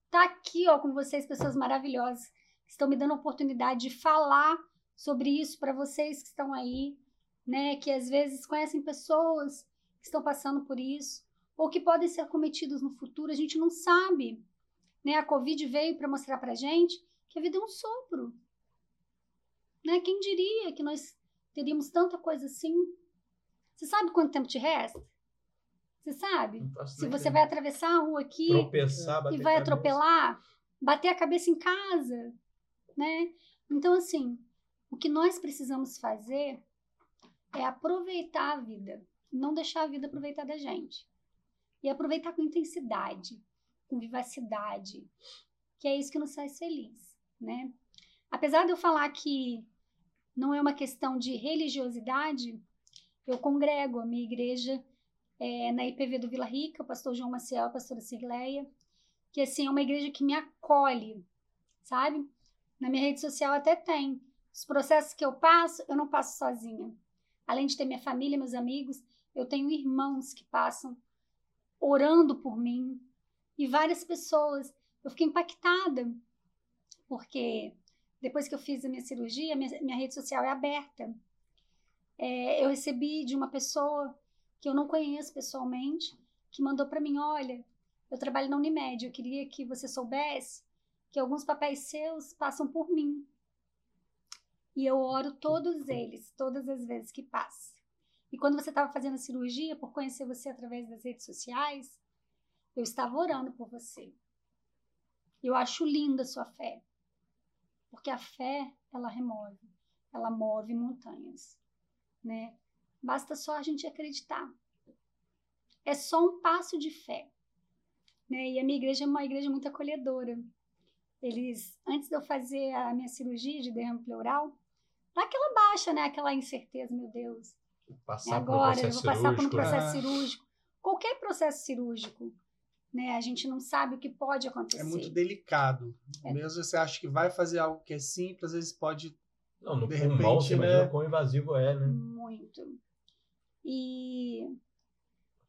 Tá aqui, ó, com vocês, pessoas maravilhosas, que estão me dando a oportunidade de falar sobre isso para vocês que estão aí, né, que às vezes conhecem pessoas que estão passando por isso ou que podem ser cometidos no futuro, a gente não sabe. Né? A Covid veio para mostrar para gente que a vida é um sopro. Né? Quem diria que nós teríamos tanta coisa assim? Você sabe quanto tempo te resta? Você sabe? Se você vai atravessar a rua aqui tropeçar, e vai atropelar, bater a cabeça em casa, né? Então, assim, o que nós precisamos fazer é aproveitar a vida, não deixar a vida aproveitar da gente e aproveitar com intensidade, com vivacidade, que é isso que nos faz feliz, né? Apesar de eu falar que não é uma questão de religiosidade, eu congrego a minha igreja é, na IPV do Vila Rica, o pastor João Maciel, a pastora Cirleia, que assim é uma igreja que me acolhe, sabe? Na minha rede social até tem. Os processos que eu passo, eu não passo sozinha. Além de ter minha família, meus amigos, eu tenho irmãos que passam orando por mim e várias pessoas. Eu fiquei impactada, porque depois que eu fiz a minha cirurgia, minha, minha rede social é aberta. É, eu recebi de uma pessoa que eu não conheço pessoalmente, que mandou para mim: Olha, eu trabalho na Unimed, eu queria que você soubesse que alguns papéis seus passam por mim. E eu oro todos eles, todas as vezes que passa. E quando você estava fazendo a cirurgia, por conhecer você através das redes sociais, eu estava orando por você. Eu acho linda a sua fé. Porque a fé, ela remove, ela move montanhas, né? Basta só a gente acreditar. É só um passo de fé. Né? E a minha igreja é uma igreja muito acolhedora. Eles, antes de eu fazer a minha cirurgia de derrame pleural, dá aquela baixa, né? Aquela incerteza, meu Deus. Passar agora, eu vou passar por um né? processo Ah. cirúrgico. Qualquer processo cirúrgico, né? A gente não sabe o que pode acontecer. É muito delicado. É. Mesmo você acha que vai fazer algo que é simples, às vezes pode. Não, no De pulmão, repente, você imagina né? quão invasivo é, né? Muito. E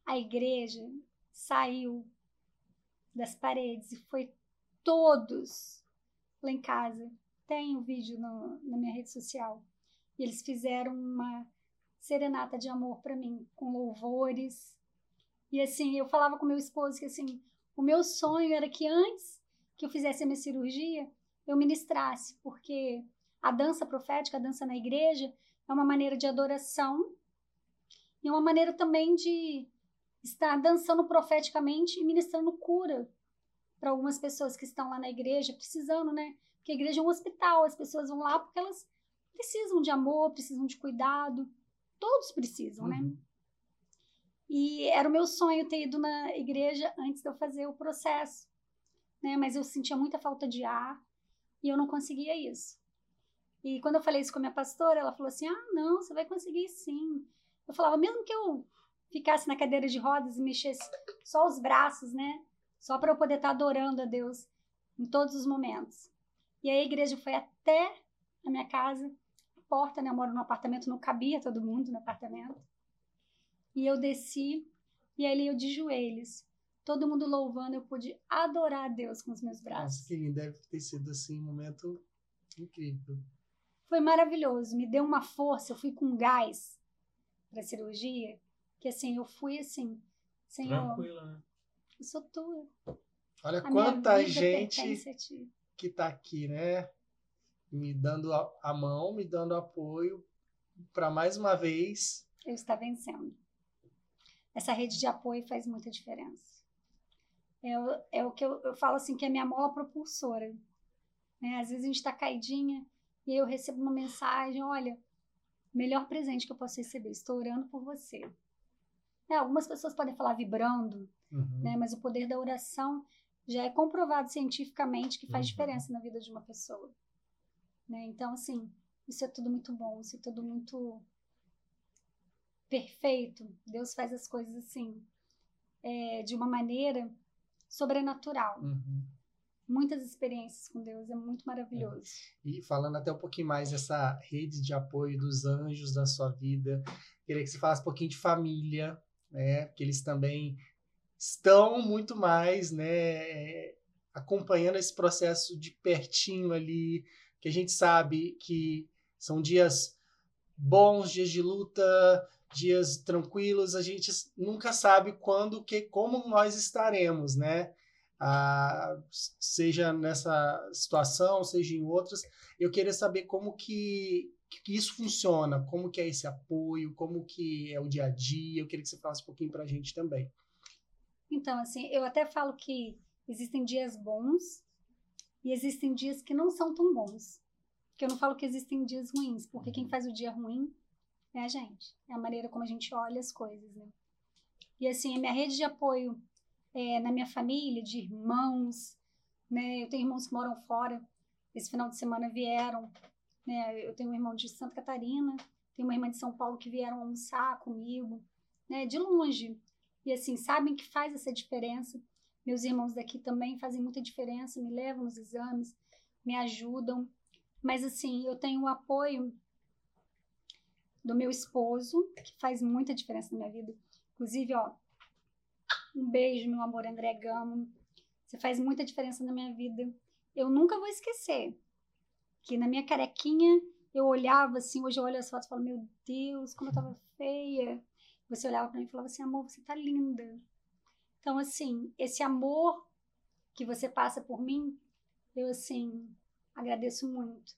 a igreja saiu das paredes e foi todos lá em casa. Tem um vídeo no- na minha rede social. E eles fizeram uma serenata de amor para mim, com louvores. E assim, eu falava com meu esposo que assim, o meu sonho era que antes que eu fizesse a minha cirurgia, eu ministrasse, porque a dança profética, a dança na igreja, é uma maneira de adoração e uma maneira também de estar dançando profeticamente e ministrando cura para algumas pessoas que estão lá na igreja precisando, né? Porque a igreja é um hospital, as pessoas vão lá porque elas precisam de amor, precisam de cuidado, todos precisam, né? Uhum. E era o meu sonho ter ido na igreja antes de eu fazer o processo, né? Mas eu sentia muita falta de ar e eu não conseguia isso. E quando eu falei isso com a minha pastora, ela falou assim: "Ah, não, você vai conseguir sim". Eu falava, mesmo que eu ficasse na cadeira de rodas e mexesse só os braços, né? Só para eu poder estar adorando a Deus em todos os momentos. E aí a igreja foi até a minha casa, porta, né? Eu moro num apartamento, não cabia todo mundo no apartamento. E eu desci e ali eu de joelhos, todo mundo louvando, eu pude adorar a Deus com os meus braços. Nossa, que lindo. Deve ter sido assim um momento incrível. Foi maravilhoso, me deu uma força, eu fui com gás para cirurgia, que assim, eu fui assim, Senhor, Tranquila, né? eu sou tua. Olha A quanta gente a que tá aqui, né? Me dando a, a mão, me dando apoio para mais uma vez. Eu estar vencendo. Essa rede de apoio faz muita diferença. É, o- é o que eu, eu falo assim, que é a minha mola propulsora. Né? Às vezes a gente está caidinha e eu recebo uma mensagem, olha, melhor presente que eu posso receber, estou orando por você. É, algumas pessoas podem falar vibrando, Uhum. né? Mas o poder da oração já é comprovado cientificamente que faz Uhum. diferença na vida de uma pessoa, né? Então, assim, isso é tudo muito bom, isso é tudo muito perfeito. Deus faz as coisas assim, é, de uma maneira sobrenatural. Uhum. Muitas experiências com Deus, é muito maravilhoso. E falando até um pouquinho mais dessa rede de apoio dos anjos da sua vida, queria que você falasse um pouquinho de família, né? Porque eles também estão muito mais, né? Acompanhando esse processo de pertinho ali, que a gente sabe que são dias bons, dias de luta, dias tranquilos, a gente nunca sabe quando, que, como nós estaremos, né? Ah, seja nessa situação, seja em outras, eu queria saber como que, que isso funciona, como que é esse apoio, como que é o dia a dia, eu queria que você falasse um pouquinho pra gente também. Então, assim, eu até falo que existem dias bons e existem dias que não são tão bons. Porque eu não falo que existem dias ruins, porque quem faz o dia ruim é a gente. É a maneira como a gente olha as coisas, né? E assim, a minha rede de apoio é, na minha família, de irmãos, né? Eu tenho irmãos que moram fora. Esse final de semana vieram, né? Eu tenho um irmão de Santa Catarina, tenho uma irmã de São Paulo que vieram almoçar comigo, né? De longe. E assim, sabem que faz essa diferença. Meus irmãos daqui também fazem muita diferença, me levam nos exames, me ajudam. Mas assim, eu tenho o apoio do meu esposo, que faz muita diferença na minha vida. Inclusive, ó, um beijo, meu amor André. Você faz muita diferença na minha vida. Eu nunca vou esquecer que na minha carequinha eu olhava assim, hoje eu olho as fotos e falo, meu Deus, como eu tava feia. Você olhava para mim e falava assim, amor, você tá linda. Então, assim, esse amor que você passa por mim, eu assim agradeço muito.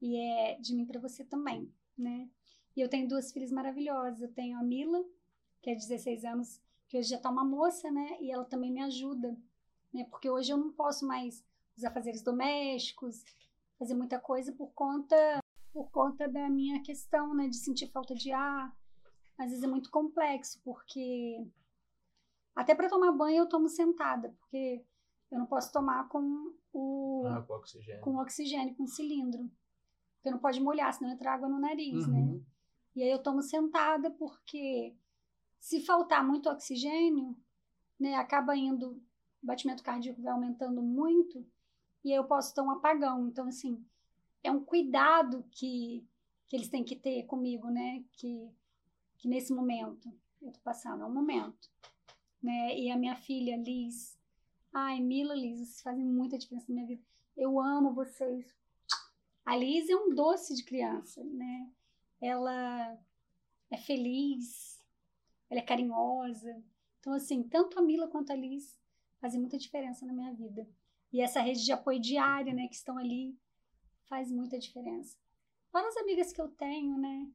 E é de mim para você também, né? E eu tenho duas filhas maravilhosas. Eu tenho a Mila, que é 16 anos, que hoje já tá uma moça, né? E ela também me ajuda, né? Porque hoje eu não posso mais os afazeres domésticos, fazer muita coisa por conta por conta da minha questão, né, de sentir falta de ar. Às vezes é muito complexo, porque até para tomar banho eu tomo sentada, porque eu não posso tomar com o Ah, com oxigênio. com oxigênio, com cilindro. Porque não pode molhar, senão entra água no nariz, né? Uhum. E aí eu tomo sentada porque se faltar muito oxigênio, né, acaba indo, o batimento cardíaco vai aumentando muito e aí eu posso ter um apagão. Então, assim, é um cuidado que, que eles têm que ter comigo, né? Que, que nesse momento eu tô passando, é um momento. Né? E a minha filha, Liz, ai, Mila, Liz, vocês fazem muita diferença na minha vida. Eu amo vocês. A Liz é um doce de criança, né? Ela é feliz, ela é carinhosa. Então, assim, tanto a Mila quanto a Liz fazem muita diferença na minha vida. E essa rede de apoio diária, né, que estão ali, faz muita diferença. Fora as amigas que eu tenho, né,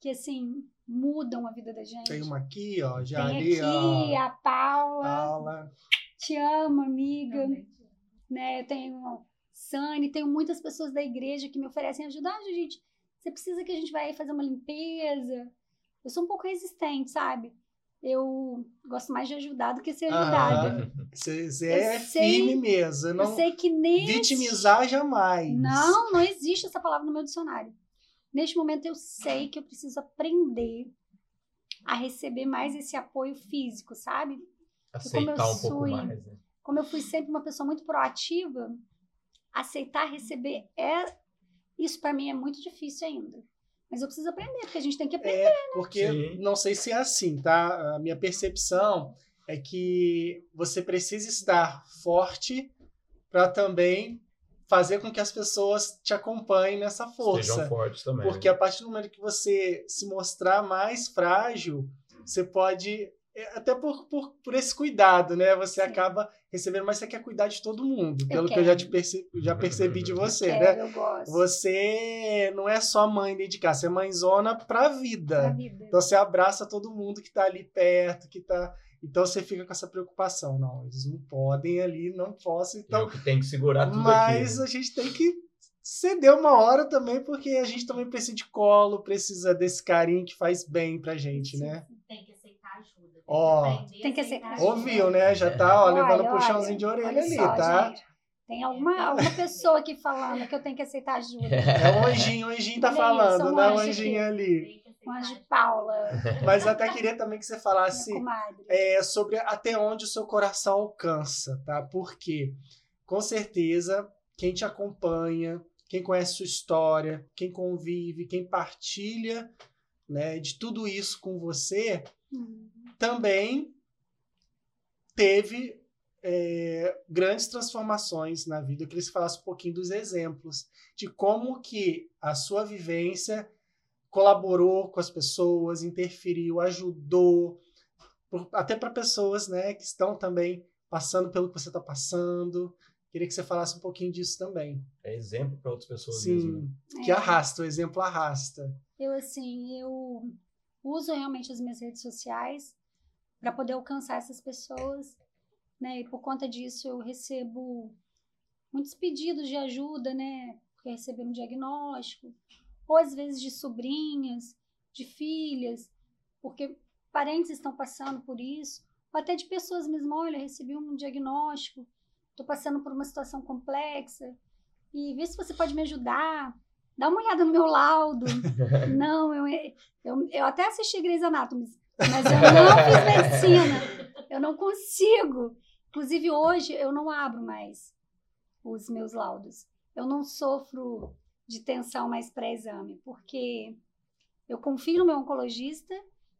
que, assim, mudam a vida da gente. Tem uma aqui, ó, já Tem ali, aqui ó. a Paula. Paula. Te amo, amiga. Realmente. né? Eu tenho Sani, tenho muitas pessoas da igreja que me oferecem ajuda. Ah, gente, você precisa que a gente vai fazer uma limpeza. Eu sou um pouco resistente, sabe? Eu gosto mais de ajudar do que ser ajudada. Você Eu é sei- firme mesmo. Eu Não sei que nesse... vitimizar jamais. Não, não existe essa palavra no meu dicionário. Neste momento eu sei que eu preciso aprender a receber mais esse apoio físico, sabe? Aceitar eu um pouco fui- mais, né? como eu fui sempre uma pessoa muito proativa, aceitar receber é isso para mim é muito difícil ainda. Mas eu preciso aprender, porque a gente tem que aprender. É, porque Sim. não sei se é assim, tá? A minha percepção é que você precisa estar forte para também fazer com que as pessoas te acompanhem nessa força. Sejam fortes também. Porque a partir do momento que você se mostrar mais frágil, você pode. é, Até por, por, por esse cuidado, né? Você Sim. acaba recebendo, mas você quer cuidar de todo mundo, Eu pelo que eu quero. já, te perce, já percebi de você, Quero, né? eu gosto. Você não é só mãe dentro de casa, você é mãezona pra vida. da vida. Então você abraça todo mundo que tá ali perto, que tá. Então você fica com essa preocupação. Não, eles não podem ali, não posso. Então, eu que tenho que segurar tudo mas aqui. a gente tem que ceder uma hora também, porque a gente também precisa de colo, precisa desse carinho que faz bem pra gente, né? Tem que aceitar ajuda. Tem Ó. que aprender Tem que a aceitar ajuda. Ouviu, né? Já tá, ó, Olha, levando olha, puxãozinho de orelha olha ali, só, tá? gente. Tem alguma, alguma pessoa aqui falando que eu tenho que aceitar ajuda. É o anjinho, o anjinho tá falando, né? O anjinho aqui. ali. Anjo ajuda. Paula, Mas eu até queria também que você falasse é, sobre até onde o seu coração alcança, tá? Porque, com certeza, quem te acompanha, quem conhece sua história, quem convive, quem partilha né, de tudo isso com você, Hum. também teve é, grandes transformações na vida. Eu queria que você falasse um pouquinho dos exemplos, de como que a sua vivência colaborou com as pessoas, interferiu, ajudou, por- até para pessoas né, que estão também passando pelo que você está passando. Queria que você falasse um pouquinho disso também. É exemplo para outras pessoas mesmo. né? Sim, que É. arrasta, o exemplo arrasta. Eu, assim, eu uso realmente as minhas redes sociais para poder alcançar essas pessoas, né? E por conta disso eu recebo muitos pedidos de ajuda, né? Porque receberam um diagnóstico, ou às vezes de sobrinhas, de filhas, porque parentes estão passando por isso, ou até de pessoas mesmo, olha, recebi um diagnóstico, estou passando por uma situação complexa, e vê se você pode me ajudar, dá uma olhada no meu laudo, não, eu, eu, eu até assisti Grey's Anatomy, mas eu não fiz medicina. Eu não consigo. Inclusive, hoje, eu não abro mais os meus laudos. Eu não sofro de tensão mais pré-exame, porque eu confio no meu oncologista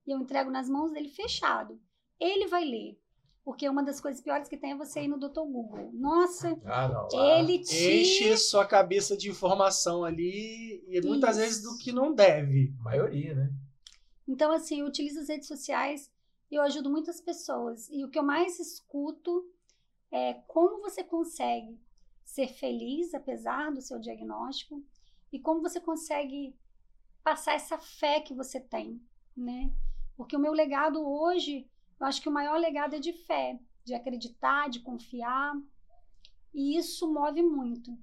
e eu entrego nas mãos dele fechado. Ele vai ler. Porque uma das coisas piores que tem é você ir no Dr. Google. Nossa, Ah, não. lá- ele te Enche sua cabeça de informação ali e muitas Isso. vezes do que não deve. A maioria, né? Então, assim, eu utilizo as redes sociais e eu ajudo muitas pessoas. E o que eu mais escuto é como você consegue ser feliz apesar do seu diagnóstico e como você consegue passar essa fé que você tem, né? Porque o meu legado hoje, eu acho que o maior legado é de fé, de acreditar, de confiar, e isso move muito.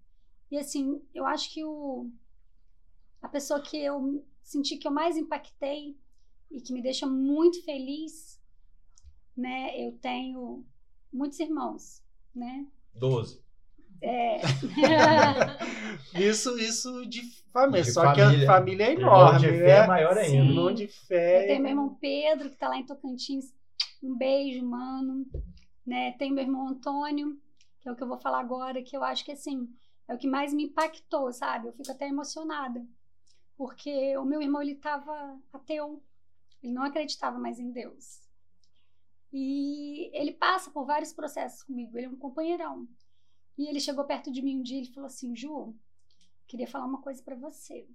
E assim, eu acho que o a pessoa que eu senti que eu mais impactei e que me deixa muito feliz, né? Eu tenho muitos irmãos, né? Doze. É. isso, isso de família. De Só família. que a família é Irmão enorme, de né? fé é maior ainda. Sim. Irmão de fé. Eu tenho meu irmão Pedro, que está lá em Tocantins. Um beijo, mano. Né? Tem meu irmão Antônio, que é o que eu vou falar agora, que eu acho que assim, é o que mais me impactou, sabe? Eu fico até emocionada. Porque o meu irmão, ele estava ateu. Ele não acreditava mais em Deus. E ele passa por vários processos comigo. Ele é um companheirão. E ele chegou perto de mim um dia e falou assim: Ju, queria falar uma coisa para você.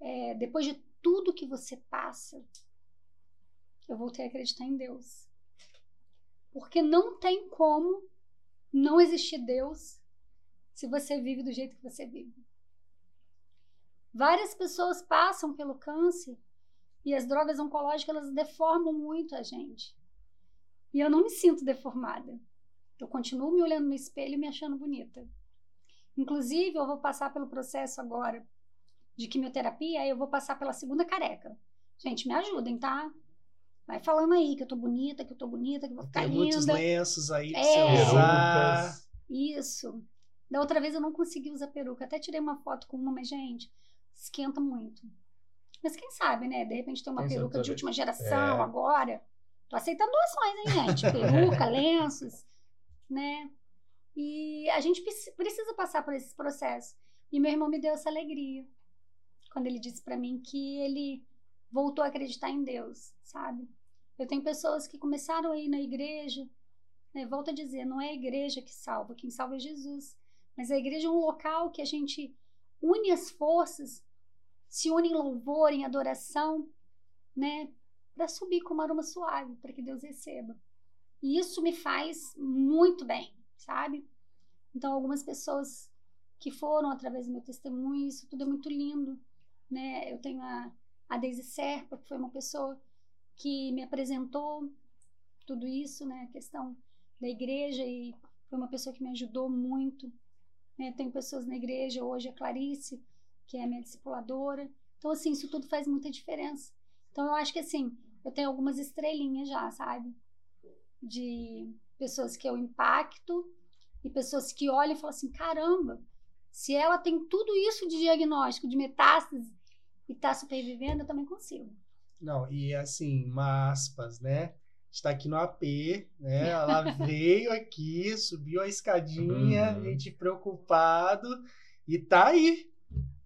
É, depois de tudo que você passa, eu voltei a acreditar em Deus. Porque não tem como não existir Deus se você vive do jeito que você vive. Várias pessoas passam pelo câncer e as drogas oncológicas elas deformam muito a gente. E eu não me sinto deformada. Eu continuo me olhando no espelho e me achando bonita. Inclusive, eu vou passar pelo processo agora de quimioterapia, aí eu vou passar pela segunda careca. Gente, me ajudem, tá? Vai falando aí que eu tô bonita, que eu tô bonita, que eu vou ficar Tem muitos linda. lenços aí pra É. você usar. Isso. Da outra vez eu não consegui usar peruca. Até tirei uma foto com uma, mas, gente, esquenta muito. Mas quem sabe, né? De repente tem uma sabe peruca de última geração É. agora. Tô aceitando doações, hein, gente? Peruca, lenços, né? E a gente preci- precisa passar por esses processos. E meu irmão me deu essa alegria quando ele disse pra mim que ele voltou a acreditar em Deus, sabe? Eu tenho pessoas que começaram a ir na igreja, né? Volto a dizer, não é a igreja que salva, quem salva é Jesus. Mas a igreja é um local que a gente une as forças, se une em louvor, em adoração, né? Para subir como aroma suave, para que Deus receba. E isso me faz muito bem, sabe? Então, algumas pessoas que foram através do meu testemunho, isso tudo é muito lindo, né? Eu tenho a, a Daisy Serpa, que foi uma pessoa que me apresentou tudo isso, né? A questão da igreja e foi uma pessoa que me ajudou muito. Né? Pessoas na igreja, hoje a Clarice, que é minha discipuladora. Então, assim, isso tudo faz muita diferença. Então, eu acho que, assim, eu tenho algumas estrelinhas já, sabe? De pessoas que eu impacto e pessoas que olham e falam assim: caramba, se ela tem tudo isso de diagnóstico, de metástase e tá supervivendo, eu também consigo. Não, e assim, uma aspas, né? Está aqui no AP, né? Ela veio aqui, subiu a escadinha, Uhum. a gente preocupado, e tá aí,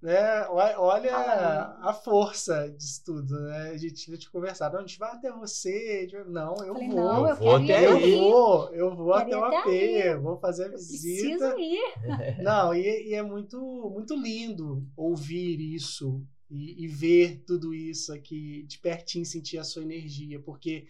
né? Olha, Fala a força disso tudo, né? A gente tinha te conversado, "Não, a gente vai até você. Não, eu Falei, vou. não, eu, Eu vou até eu vou, eu vou até o AP, vou fazer a Eu visita. preciso ir. Não, e, e é muito, muito lindo ouvir isso e, e ver tudo isso aqui de pertinho, sentir a sua energia, porque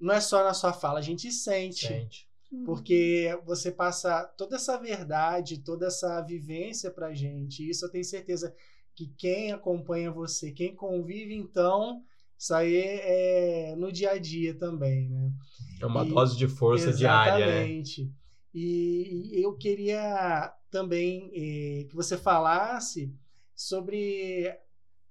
não é só na sua fala, a gente sente. Sente. Porque você passa toda essa verdade, toda essa vivência pra gente. E isso eu tenho certeza que quem acompanha você, quem convive, então, isso aí é no dia a dia também, né? É uma E- dose de força diária, né? Exatamente. E, e eu queria também eh, que você falasse sobre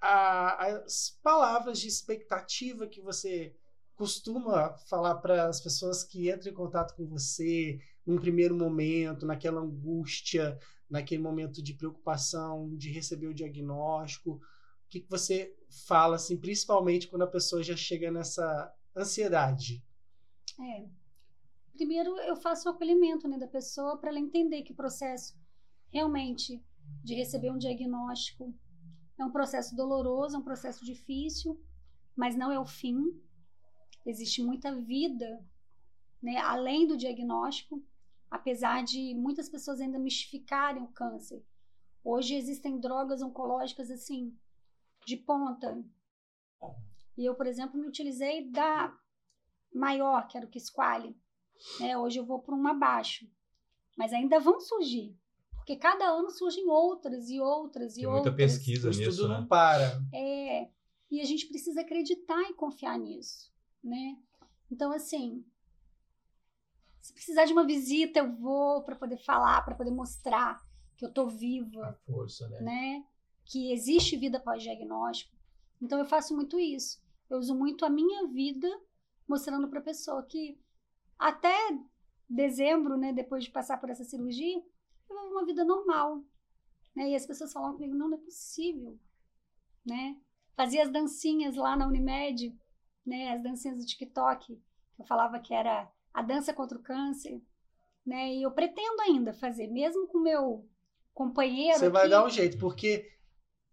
a- as palavras de expectativa que você costuma falar para as pessoas que entram em contato com você num primeiro momento, naquela angústia, naquele momento de preocupação, de receber o diagnóstico. O que, que você fala, assim, principalmente quando a pessoa já chega nessa ansiedade? É. Primeiro, eu faço o acolhimento né, da pessoa para ela entender que o processo realmente de receber um diagnóstico é um processo doloroso, é um processo difícil, mas não é o fim. Existe muita vida né, além do diagnóstico, apesar de muitas pessoas ainda mistificarem o câncer. Hoje existem drogas oncológicas assim, de ponta. E eu, por exemplo, me utilizei da maior, que era o Kisquale. Né? Hoje eu vou para uma abaixo. mas ainda vão surgir. Porque cada ano surgem outras e outras e Tem outras. muita pesquisa O nisso, estudo né? não para. É, e a gente precisa acreditar e confiar nisso, né? Então, assim, se precisar de uma visita, eu vou para poder falar, para poder mostrar que eu tô viva, A força, né? né? Que existe vida pós-diagnóstico. Então eu faço muito isso. Eu uso muito a minha vida mostrando para a pessoa que até dezembro, né, depois de passar por essa cirurgia, eu vivo uma vida normal, né? E as pessoas falam comigo, não, não é possível, né? Fazia as dancinhas lá na Unimed, né, as dancinhas do TikTok, eu falava que era a dança contra o câncer, né? E eu pretendo ainda fazer, mesmo com o meu companheiro Você vai aqui, dar um jeito, porque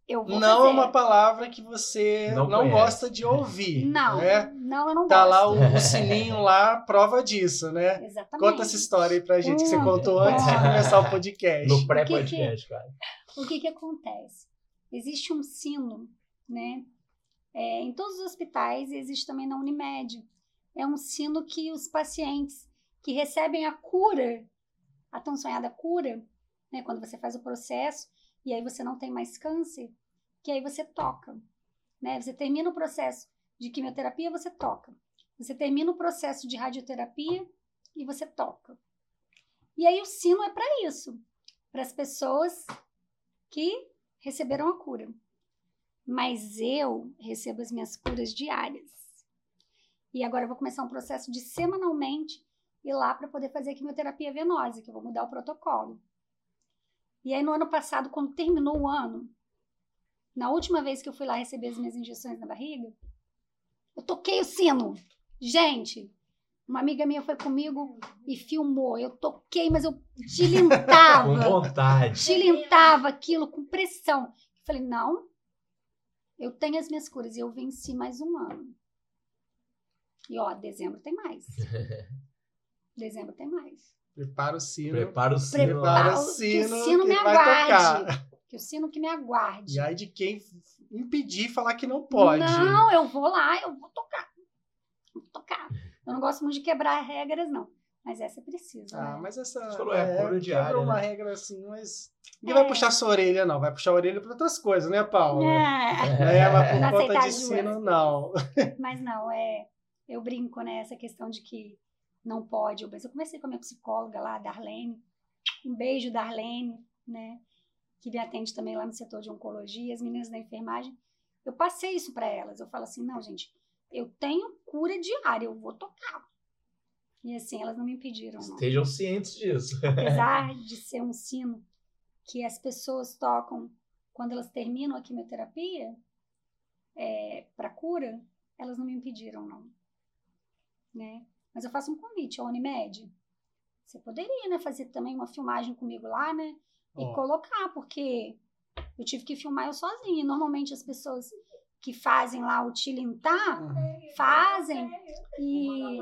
eu vou não fazer. é uma palavra que você Não não, gosta de ouvir. Não, Né? não, eu não Tá gosto. lá o, o sininho lá, prova disso, né? Exatamente. Conta essa história aí pra gente que você contou antes de começar o podcast. No pré-podcast, cara. O que que acontece? Existe um sino, né? É, em todos os hospitais existe também na Unimed. É um sino que os pacientes que recebem a cura, a tão sonhada cura, né? Quando você faz o processo e aí você não tem mais câncer, que aí você toca, né? Você termina o processo de quimioterapia, você toca. Você termina o processo de radioterapia e você toca. E aí o sino é para isso, para as pessoas que receberam a cura. Mas eu recebo as minhas curas diárias. E agora eu vou começar um processo de semanalmente ir lá para poder fazer a quimioterapia venosa, que eu vou mudar o protocolo. E aí no ano passado, quando terminou o ano, na última vez que eu fui lá receber as minhas injeções na barriga, eu toquei o sino. Gente, uma amiga minha foi comigo e filmou. Eu toquei, mas eu Com tilintava vontade. tilintava aquilo com pressão. Eu falei, não, eu tenho as minhas curas e eu venci mais um ano. E ó, dezembro tem mais. Dezembro tem mais. Prepara o sino. Prepara o sino. Prepara o que o sino sino que me vai aguarde. tocar. Que o sino que me aguarde. E aí de quem impedir falar que não pode. Não, eu vou lá, eu vou tocar. Vou tocar. Eu não gosto muito de quebrar regras, não. Mas essa é preciso. Ah, né? mas essa. Você falou, é, cura diária, quebra uma né? regra assim, mas. Ninguém É. vai puxar sua orelha, não. Vai puxar a orelha pra outras coisas, né, Paulo? É. É, mas por Não conta de ajuda. sino, não. Mas não, é. Eu brinco, né? Essa questão de que não pode. Eu, eu conversei com a minha psicóloga lá, Darlene. Um beijo, Darlene, né? Que me atende também lá no setor de oncologia, as meninas da enfermagem. Eu passei isso para elas. Eu falo assim: não, gente, eu tenho cura diária, eu vou tocar. E assim, elas não me impediram, não. Estejam cientes disso. Apesar de ser um sino que as pessoas tocam quando elas terminam a quimioterapia é, para cura, elas não me impediram, não. Né? Mas eu faço um convite à Unimed. Você poderia, né, fazer também uma filmagem comigo lá, né? E Ó. colocar, porque eu tive que filmar eu sozinha. Normalmente as pessoas que fazem lá o tilintar fazem e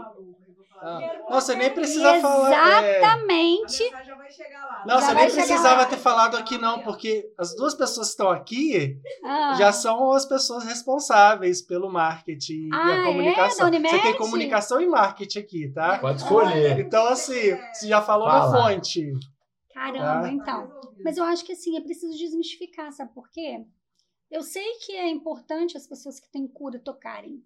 Ah, Não, você nem precisa falar. é, exatamente vai chegar lá. Não, Já você nem precisava lá. ter falado aqui, não, porque as duas pessoas que estão aqui Ah. já são as pessoas responsáveis pelo marketing Ah, e é? a comunicação. Da Unimed? Você tem comunicação e marketing aqui, tá? Pode escolher. Então, assim, você já falou Fala. na fonte. Caramba, Tá. então. Mas eu acho que assim, é preciso desmistificar, sabe por quê? Eu sei que é importante as pessoas que têm cura tocarem,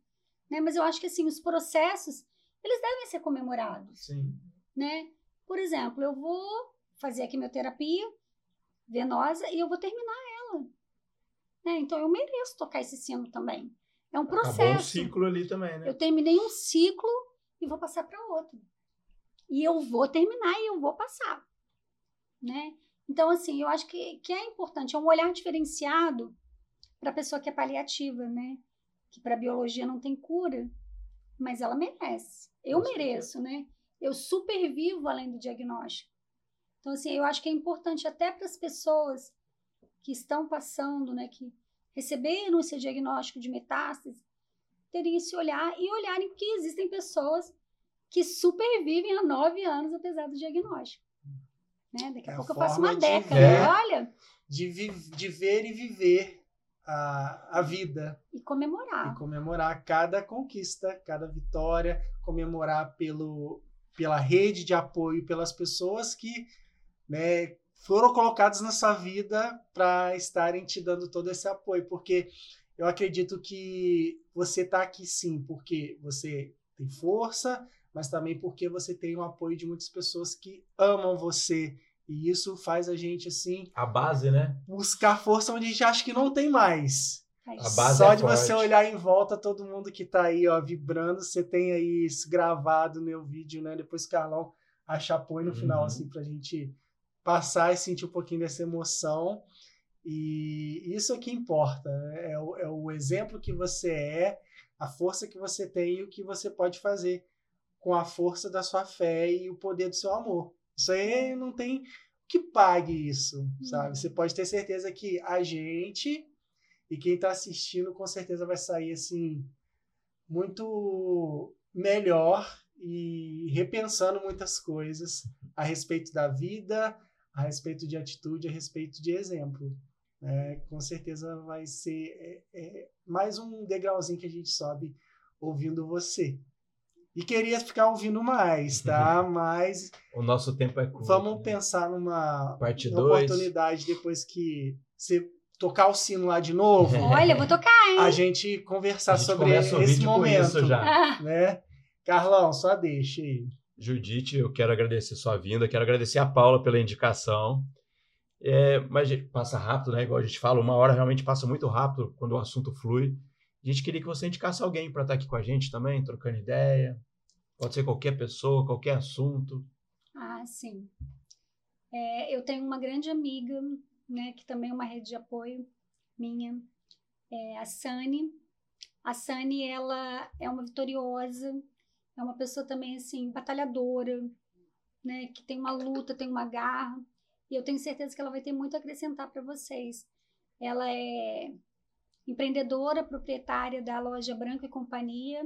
né? Mas eu acho que assim, os processos, eles devem ser comemorados, Sim. né? Por exemplo, eu vou fazer a quimioterapia venosa e eu vou terminar ela, né? Então eu mereço tocar esse sino também. É um Acabou o processo. ciclo ali também, né? Eu terminei um ciclo e vou passar para outro. E eu vou terminar e eu vou passar, né? Então, assim, eu acho que, que é importante, é um olhar diferenciado para a pessoa que é paliativa, né? Que para biologia não tem cura, mas ela merece. Eu certeza. mereço, né? Eu supervivo além do diagnóstico. Então, assim, eu acho que é importante até para as pessoas que estão passando, né? Que receberam esse diagnóstico de metástase, terem esse olhar e olharem que existem pessoas que supervivem há nove anos apesar do diagnóstico. Né? Daqui a É a pouco eu faço uma década. ver. Olha, De, de ver e viver a, a vida. e E comemorar. comemorar cada conquista, cada vitória, comemorar pelo, pela rede de apoio, pelas pessoas que né, foram colocados na sua vida para estarem te dando todo esse apoio, porque eu acredito que você está aqui sim, porque você tem força, mas também porque você tem o apoio de muitas pessoas que amam você. E isso faz a gente, assim. A base, né? Buscar força onde a gente acha que não tem mais. A base Só é de forte. você olhar em volta, todo mundo que tá aí, ó, vibrando, você tem aí isso gravado no meu vídeo, né? Depois o Carlão acha apoio no final, Uhum. assim, pra gente passar e sentir um pouquinho dessa emoção. E isso é que importa. né? É o, é o exemplo que você é, a força que você tem e o que você pode fazer com a força da sua fé e o poder do seu amor. Isso aí não tem que pague isso, sabe? Você pode ter certeza que a gente e quem está assistindo com certeza vai sair assim muito melhor e repensando muitas coisas a respeito da vida, a respeito de atitude, a respeito de exemplo. né? com certeza vai ser é, é, mais um degrauzinho que a gente sobe ouvindo você. E queria ficar ouvindo mais, tá? Mas O nosso tempo é curto. vamos né? pensar numa, Parte numa dois. oportunidade depois que você tocar o sino lá de novo, Olha, eu vou tocar, hein? a gente conversar A gente sobre esse momento, isso já. Né? Carlão, só deixa aí. Judite, eu quero agradecer sua vinda, quero agradecer a Paula pela indicação. É, mas gente, passa rápido, né? Igual a gente fala, uma hora realmente passa muito rápido quando o assunto flui. A gente queria que você indicasse alguém para estar aqui com a gente também, trocando ideia. Pode ser qualquer pessoa, qualquer assunto. Ah, sim. É, eu tenho uma grande amiga, né, que também é uma rede de apoio minha, é a Sani. A Sani, ela é uma vitoriosa, é uma pessoa também, assim, batalhadora, né, que tem uma luta, tem uma garra, e eu tenho certeza que ela vai ter muito a acrescentar para vocês. Ela é empreendedora, proprietária da loja Branco e Companhia,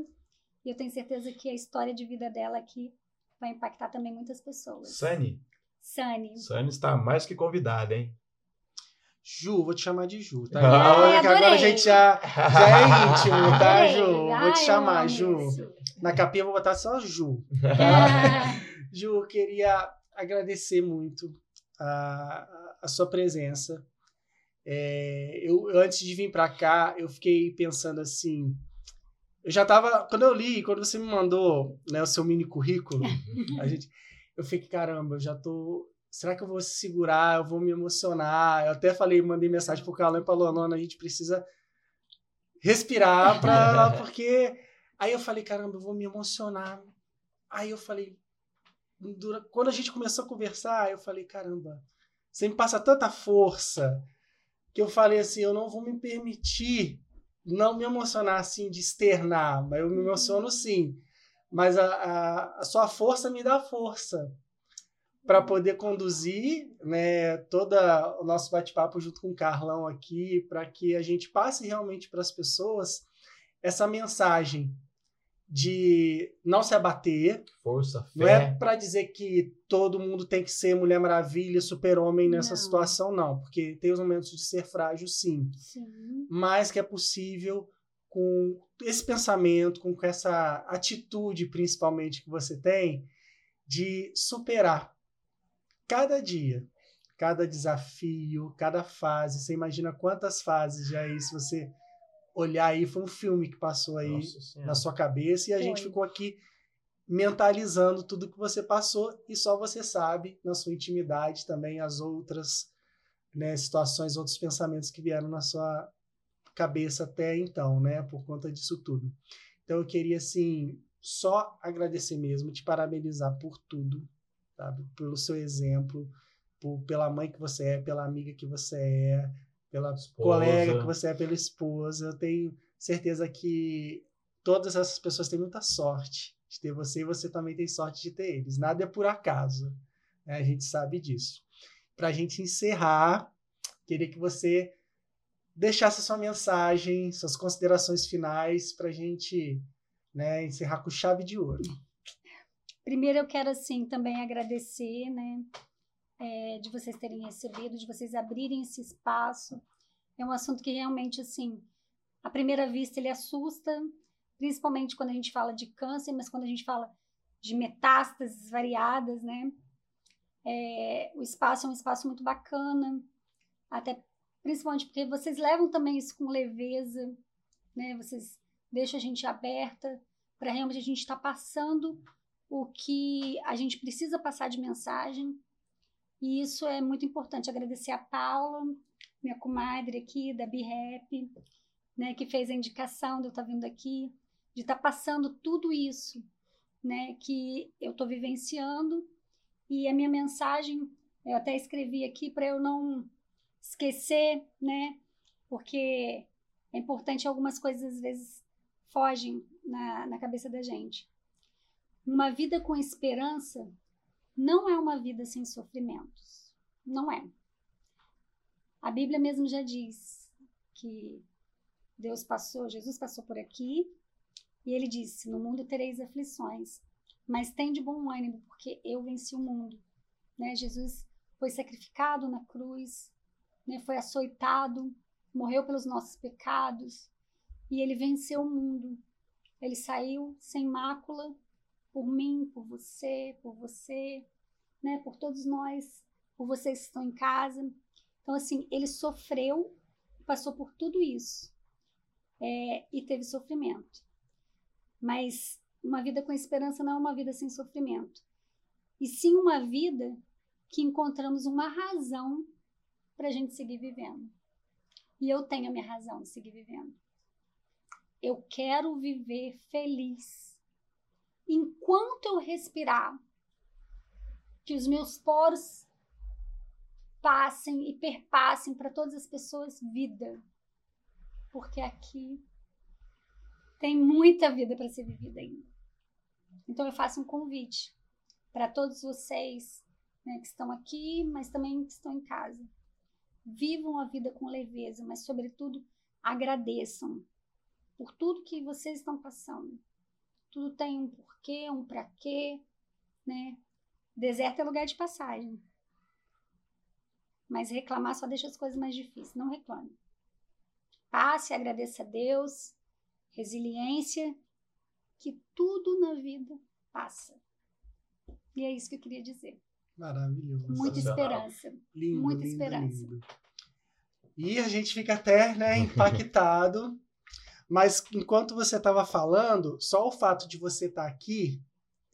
e eu tenho certeza que a história de vida dela aqui vai impactar também muitas pessoas. Sani, Sani. Sani está mais que convidada, hein? Ju, vou te chamar de Ju, tá? Ah, agora, que agora a gente já, já é íntimo, tá, Adorei. Ju? Vou Ai, te chamar, Ju. isso. Na capinha eu vou botar só Ju. Ah, Ju, eu queria agradecer muito a, a sua presença. É, eu, antes de vir para cá, eu fiquei pensando assim. Eu já tava. Quando eu li, quando você me mandou né, o seu mini currículo, a gente, eu fiquei, caramba, eu já tô. Será que eu vou segurar? Eu vou me emocionar? Eu até falei, mandei mensagem pro Carlão e pra Luana, a gente precisa respirar pra, porque aí eu falei, caramba, eu vou me emocionar. Aí eu falei, quando a gente começou a conversar, eu falei, caramba, você me passa tanta força que eu falei assim, eu não vou me permitir não me emocionar assim de externar, mas eu me emociono sim. Mas a, a, a sua força me dá força para poder conduzir né, todo o nosso bate-papo junto com o Carlão aqui, para que a gente passe realmente para as pessoas essa mensagem de não se abater, Força, fé. não é para dizer que todo mundo tem que ser Mulher Maravilha, super-homem nessa Não. situação, não, porque tem os momentos de ser frágil, sim, sim. mas que é possível com esse pensamento, com essa atitude, principalmente, que você tem, de superar cada dia, cada desafio, cada fase. Você imagina quantas fases já aí, se você olhar aí, foi um filme que passou aí na sua cabeça e a Foi. gente ficou aqui mentalizando tudo que você passou e só você sabe na sua intimidade também as outras né, situações, outros pensamentos que vieram na sua cabeça até então, né, por conta disso tudo. Então eu queria assim só agradecer mesmo, te parabenizar por tudo, sabe, pelo seu exemplo, por, pela mãe que você é, pela amiga que você é, pela Esposa. colega que você é, pela esposa. Eu tenho certeza que todas essas pessoas têm muita sorte de ter você e você também tem sorte de ter eles. Nada é por acaso. né? A gente sabe disso. Para a gente encerrar, queria que você deixasse a sua mensagem, suas considerações finais para a gente né, encerrar com chave de ouro. Primeiro eu quero assim também agradecer, né, é, de vocês terem recebido, de vocês abrirem esse espaço. É um assunto que realmente assim, à primeira vista ele assusta, principalmente quando a gente fala de câncer, mas quando a gente fala de metástases variadas, né? É, o espaço é um espaço muito bacana, até principalmente porque vocês levam também isso com leveza, né? Vocês deixam a gente aberta para realmente a gente estar tá passando o que a gente precisa passar de mensagem. E isso é muito importante. Agradecer a Paula, minha comadre aqui da BeRap, né, que fez a indicação de eu estar tá vindo aqui, de estar tá passando tudo isso, né, que eu estou vivenciando. E a minha mensagem, eu até escrevi aqui para eu não esquecer, né? Porque é importante, algumas coisas às vezes fogem na, na cabeça da gente. Uma vida com esperança não é uma vida sem sofrimentos. Não é. A Bíblia mesmo já diz que Deus passou, Jesus passou por aqui e ele disse: No mundo tereis aflições, mas tem de bom ânimo, porque eu venci o mundo. Né? Jesus foi sacrificado na cruz, né, foi açoitado, morreu pelos nossos pecados e ele venceu o mundo. Ele saiu sem mácula por mim, por você, por você, né, por todos nós, por vocês que estão em casa. Então, assim, ele sofreu, passou por tudo isso é, e teve sofrimento. Mas uma vida com esperança não é uma vida sem sofrimento, e sim uma vida que encontramos uma razão para a gente seguir vivendo. E eu tenho a minha razão de seguir vivendo. Eu quero viver feliz. Enquanto eu respirar, que os meus poros passem e perpassem para todas as pessoas vida. Porque aqui tem muita vida para ser vivida ainda. Então eu faço um convite para todos vocês né, que estão aqui, mas também que estão em casa vivam a vida com leveza, mas, sobretudo, agradeçam por tudo que vocês estão passando. Tudo tem um porquê, um para quê, né? Deserto é lugar de passagem. Mas reclamar só deixa as coisas mais difíceis. Não reclame. Passe, agradeça a Deus, resiliência, que tudo na vida passa. E é isso que eu queria dizer. Maravilhoso. Muita esperança. Lindo, Muita lindo, esperança. Lindo. E a gente fica até né, impactado. Mas enquanto você estava falando, só o fato de você estar tá aqui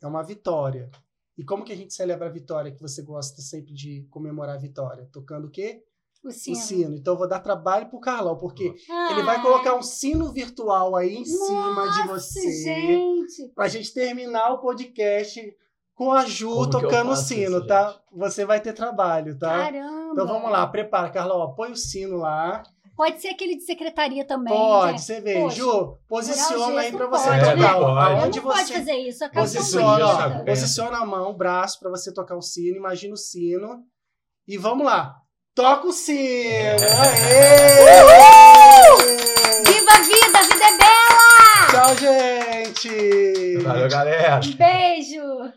é uma vitória. E como que a gente celebra a vitória que você gosta sempre de comemorar a vitória? Tocando o quê? O sino. O sino. Então eu vou dar trabalho pro Carlão, porque ele vai colocar um sino virtual aí em Nossa, cima de você. Gente. Pra gente terminar o podcast com a Ju Como tocando o sino, isso, tá? gente? Você vai ter trabalho, tá? Caramba. Então vamos lá, prepara, Carlão. Põe o sino lá. Pode ser aquele de secretaria também. Pode, né? você vê. Poxa, Ju, posiciona aí não você pode, tocar. né? Aonde não pode você fazer isso. Acaba posiciona, ó, posiciona a mão, o braço pra você tocar o sino. Imagina o sino. E vamos lá. Toca o sino. Aê! Viva a vida! A vida é bela! Tchau, gente! Valeu, galera. Um beijo!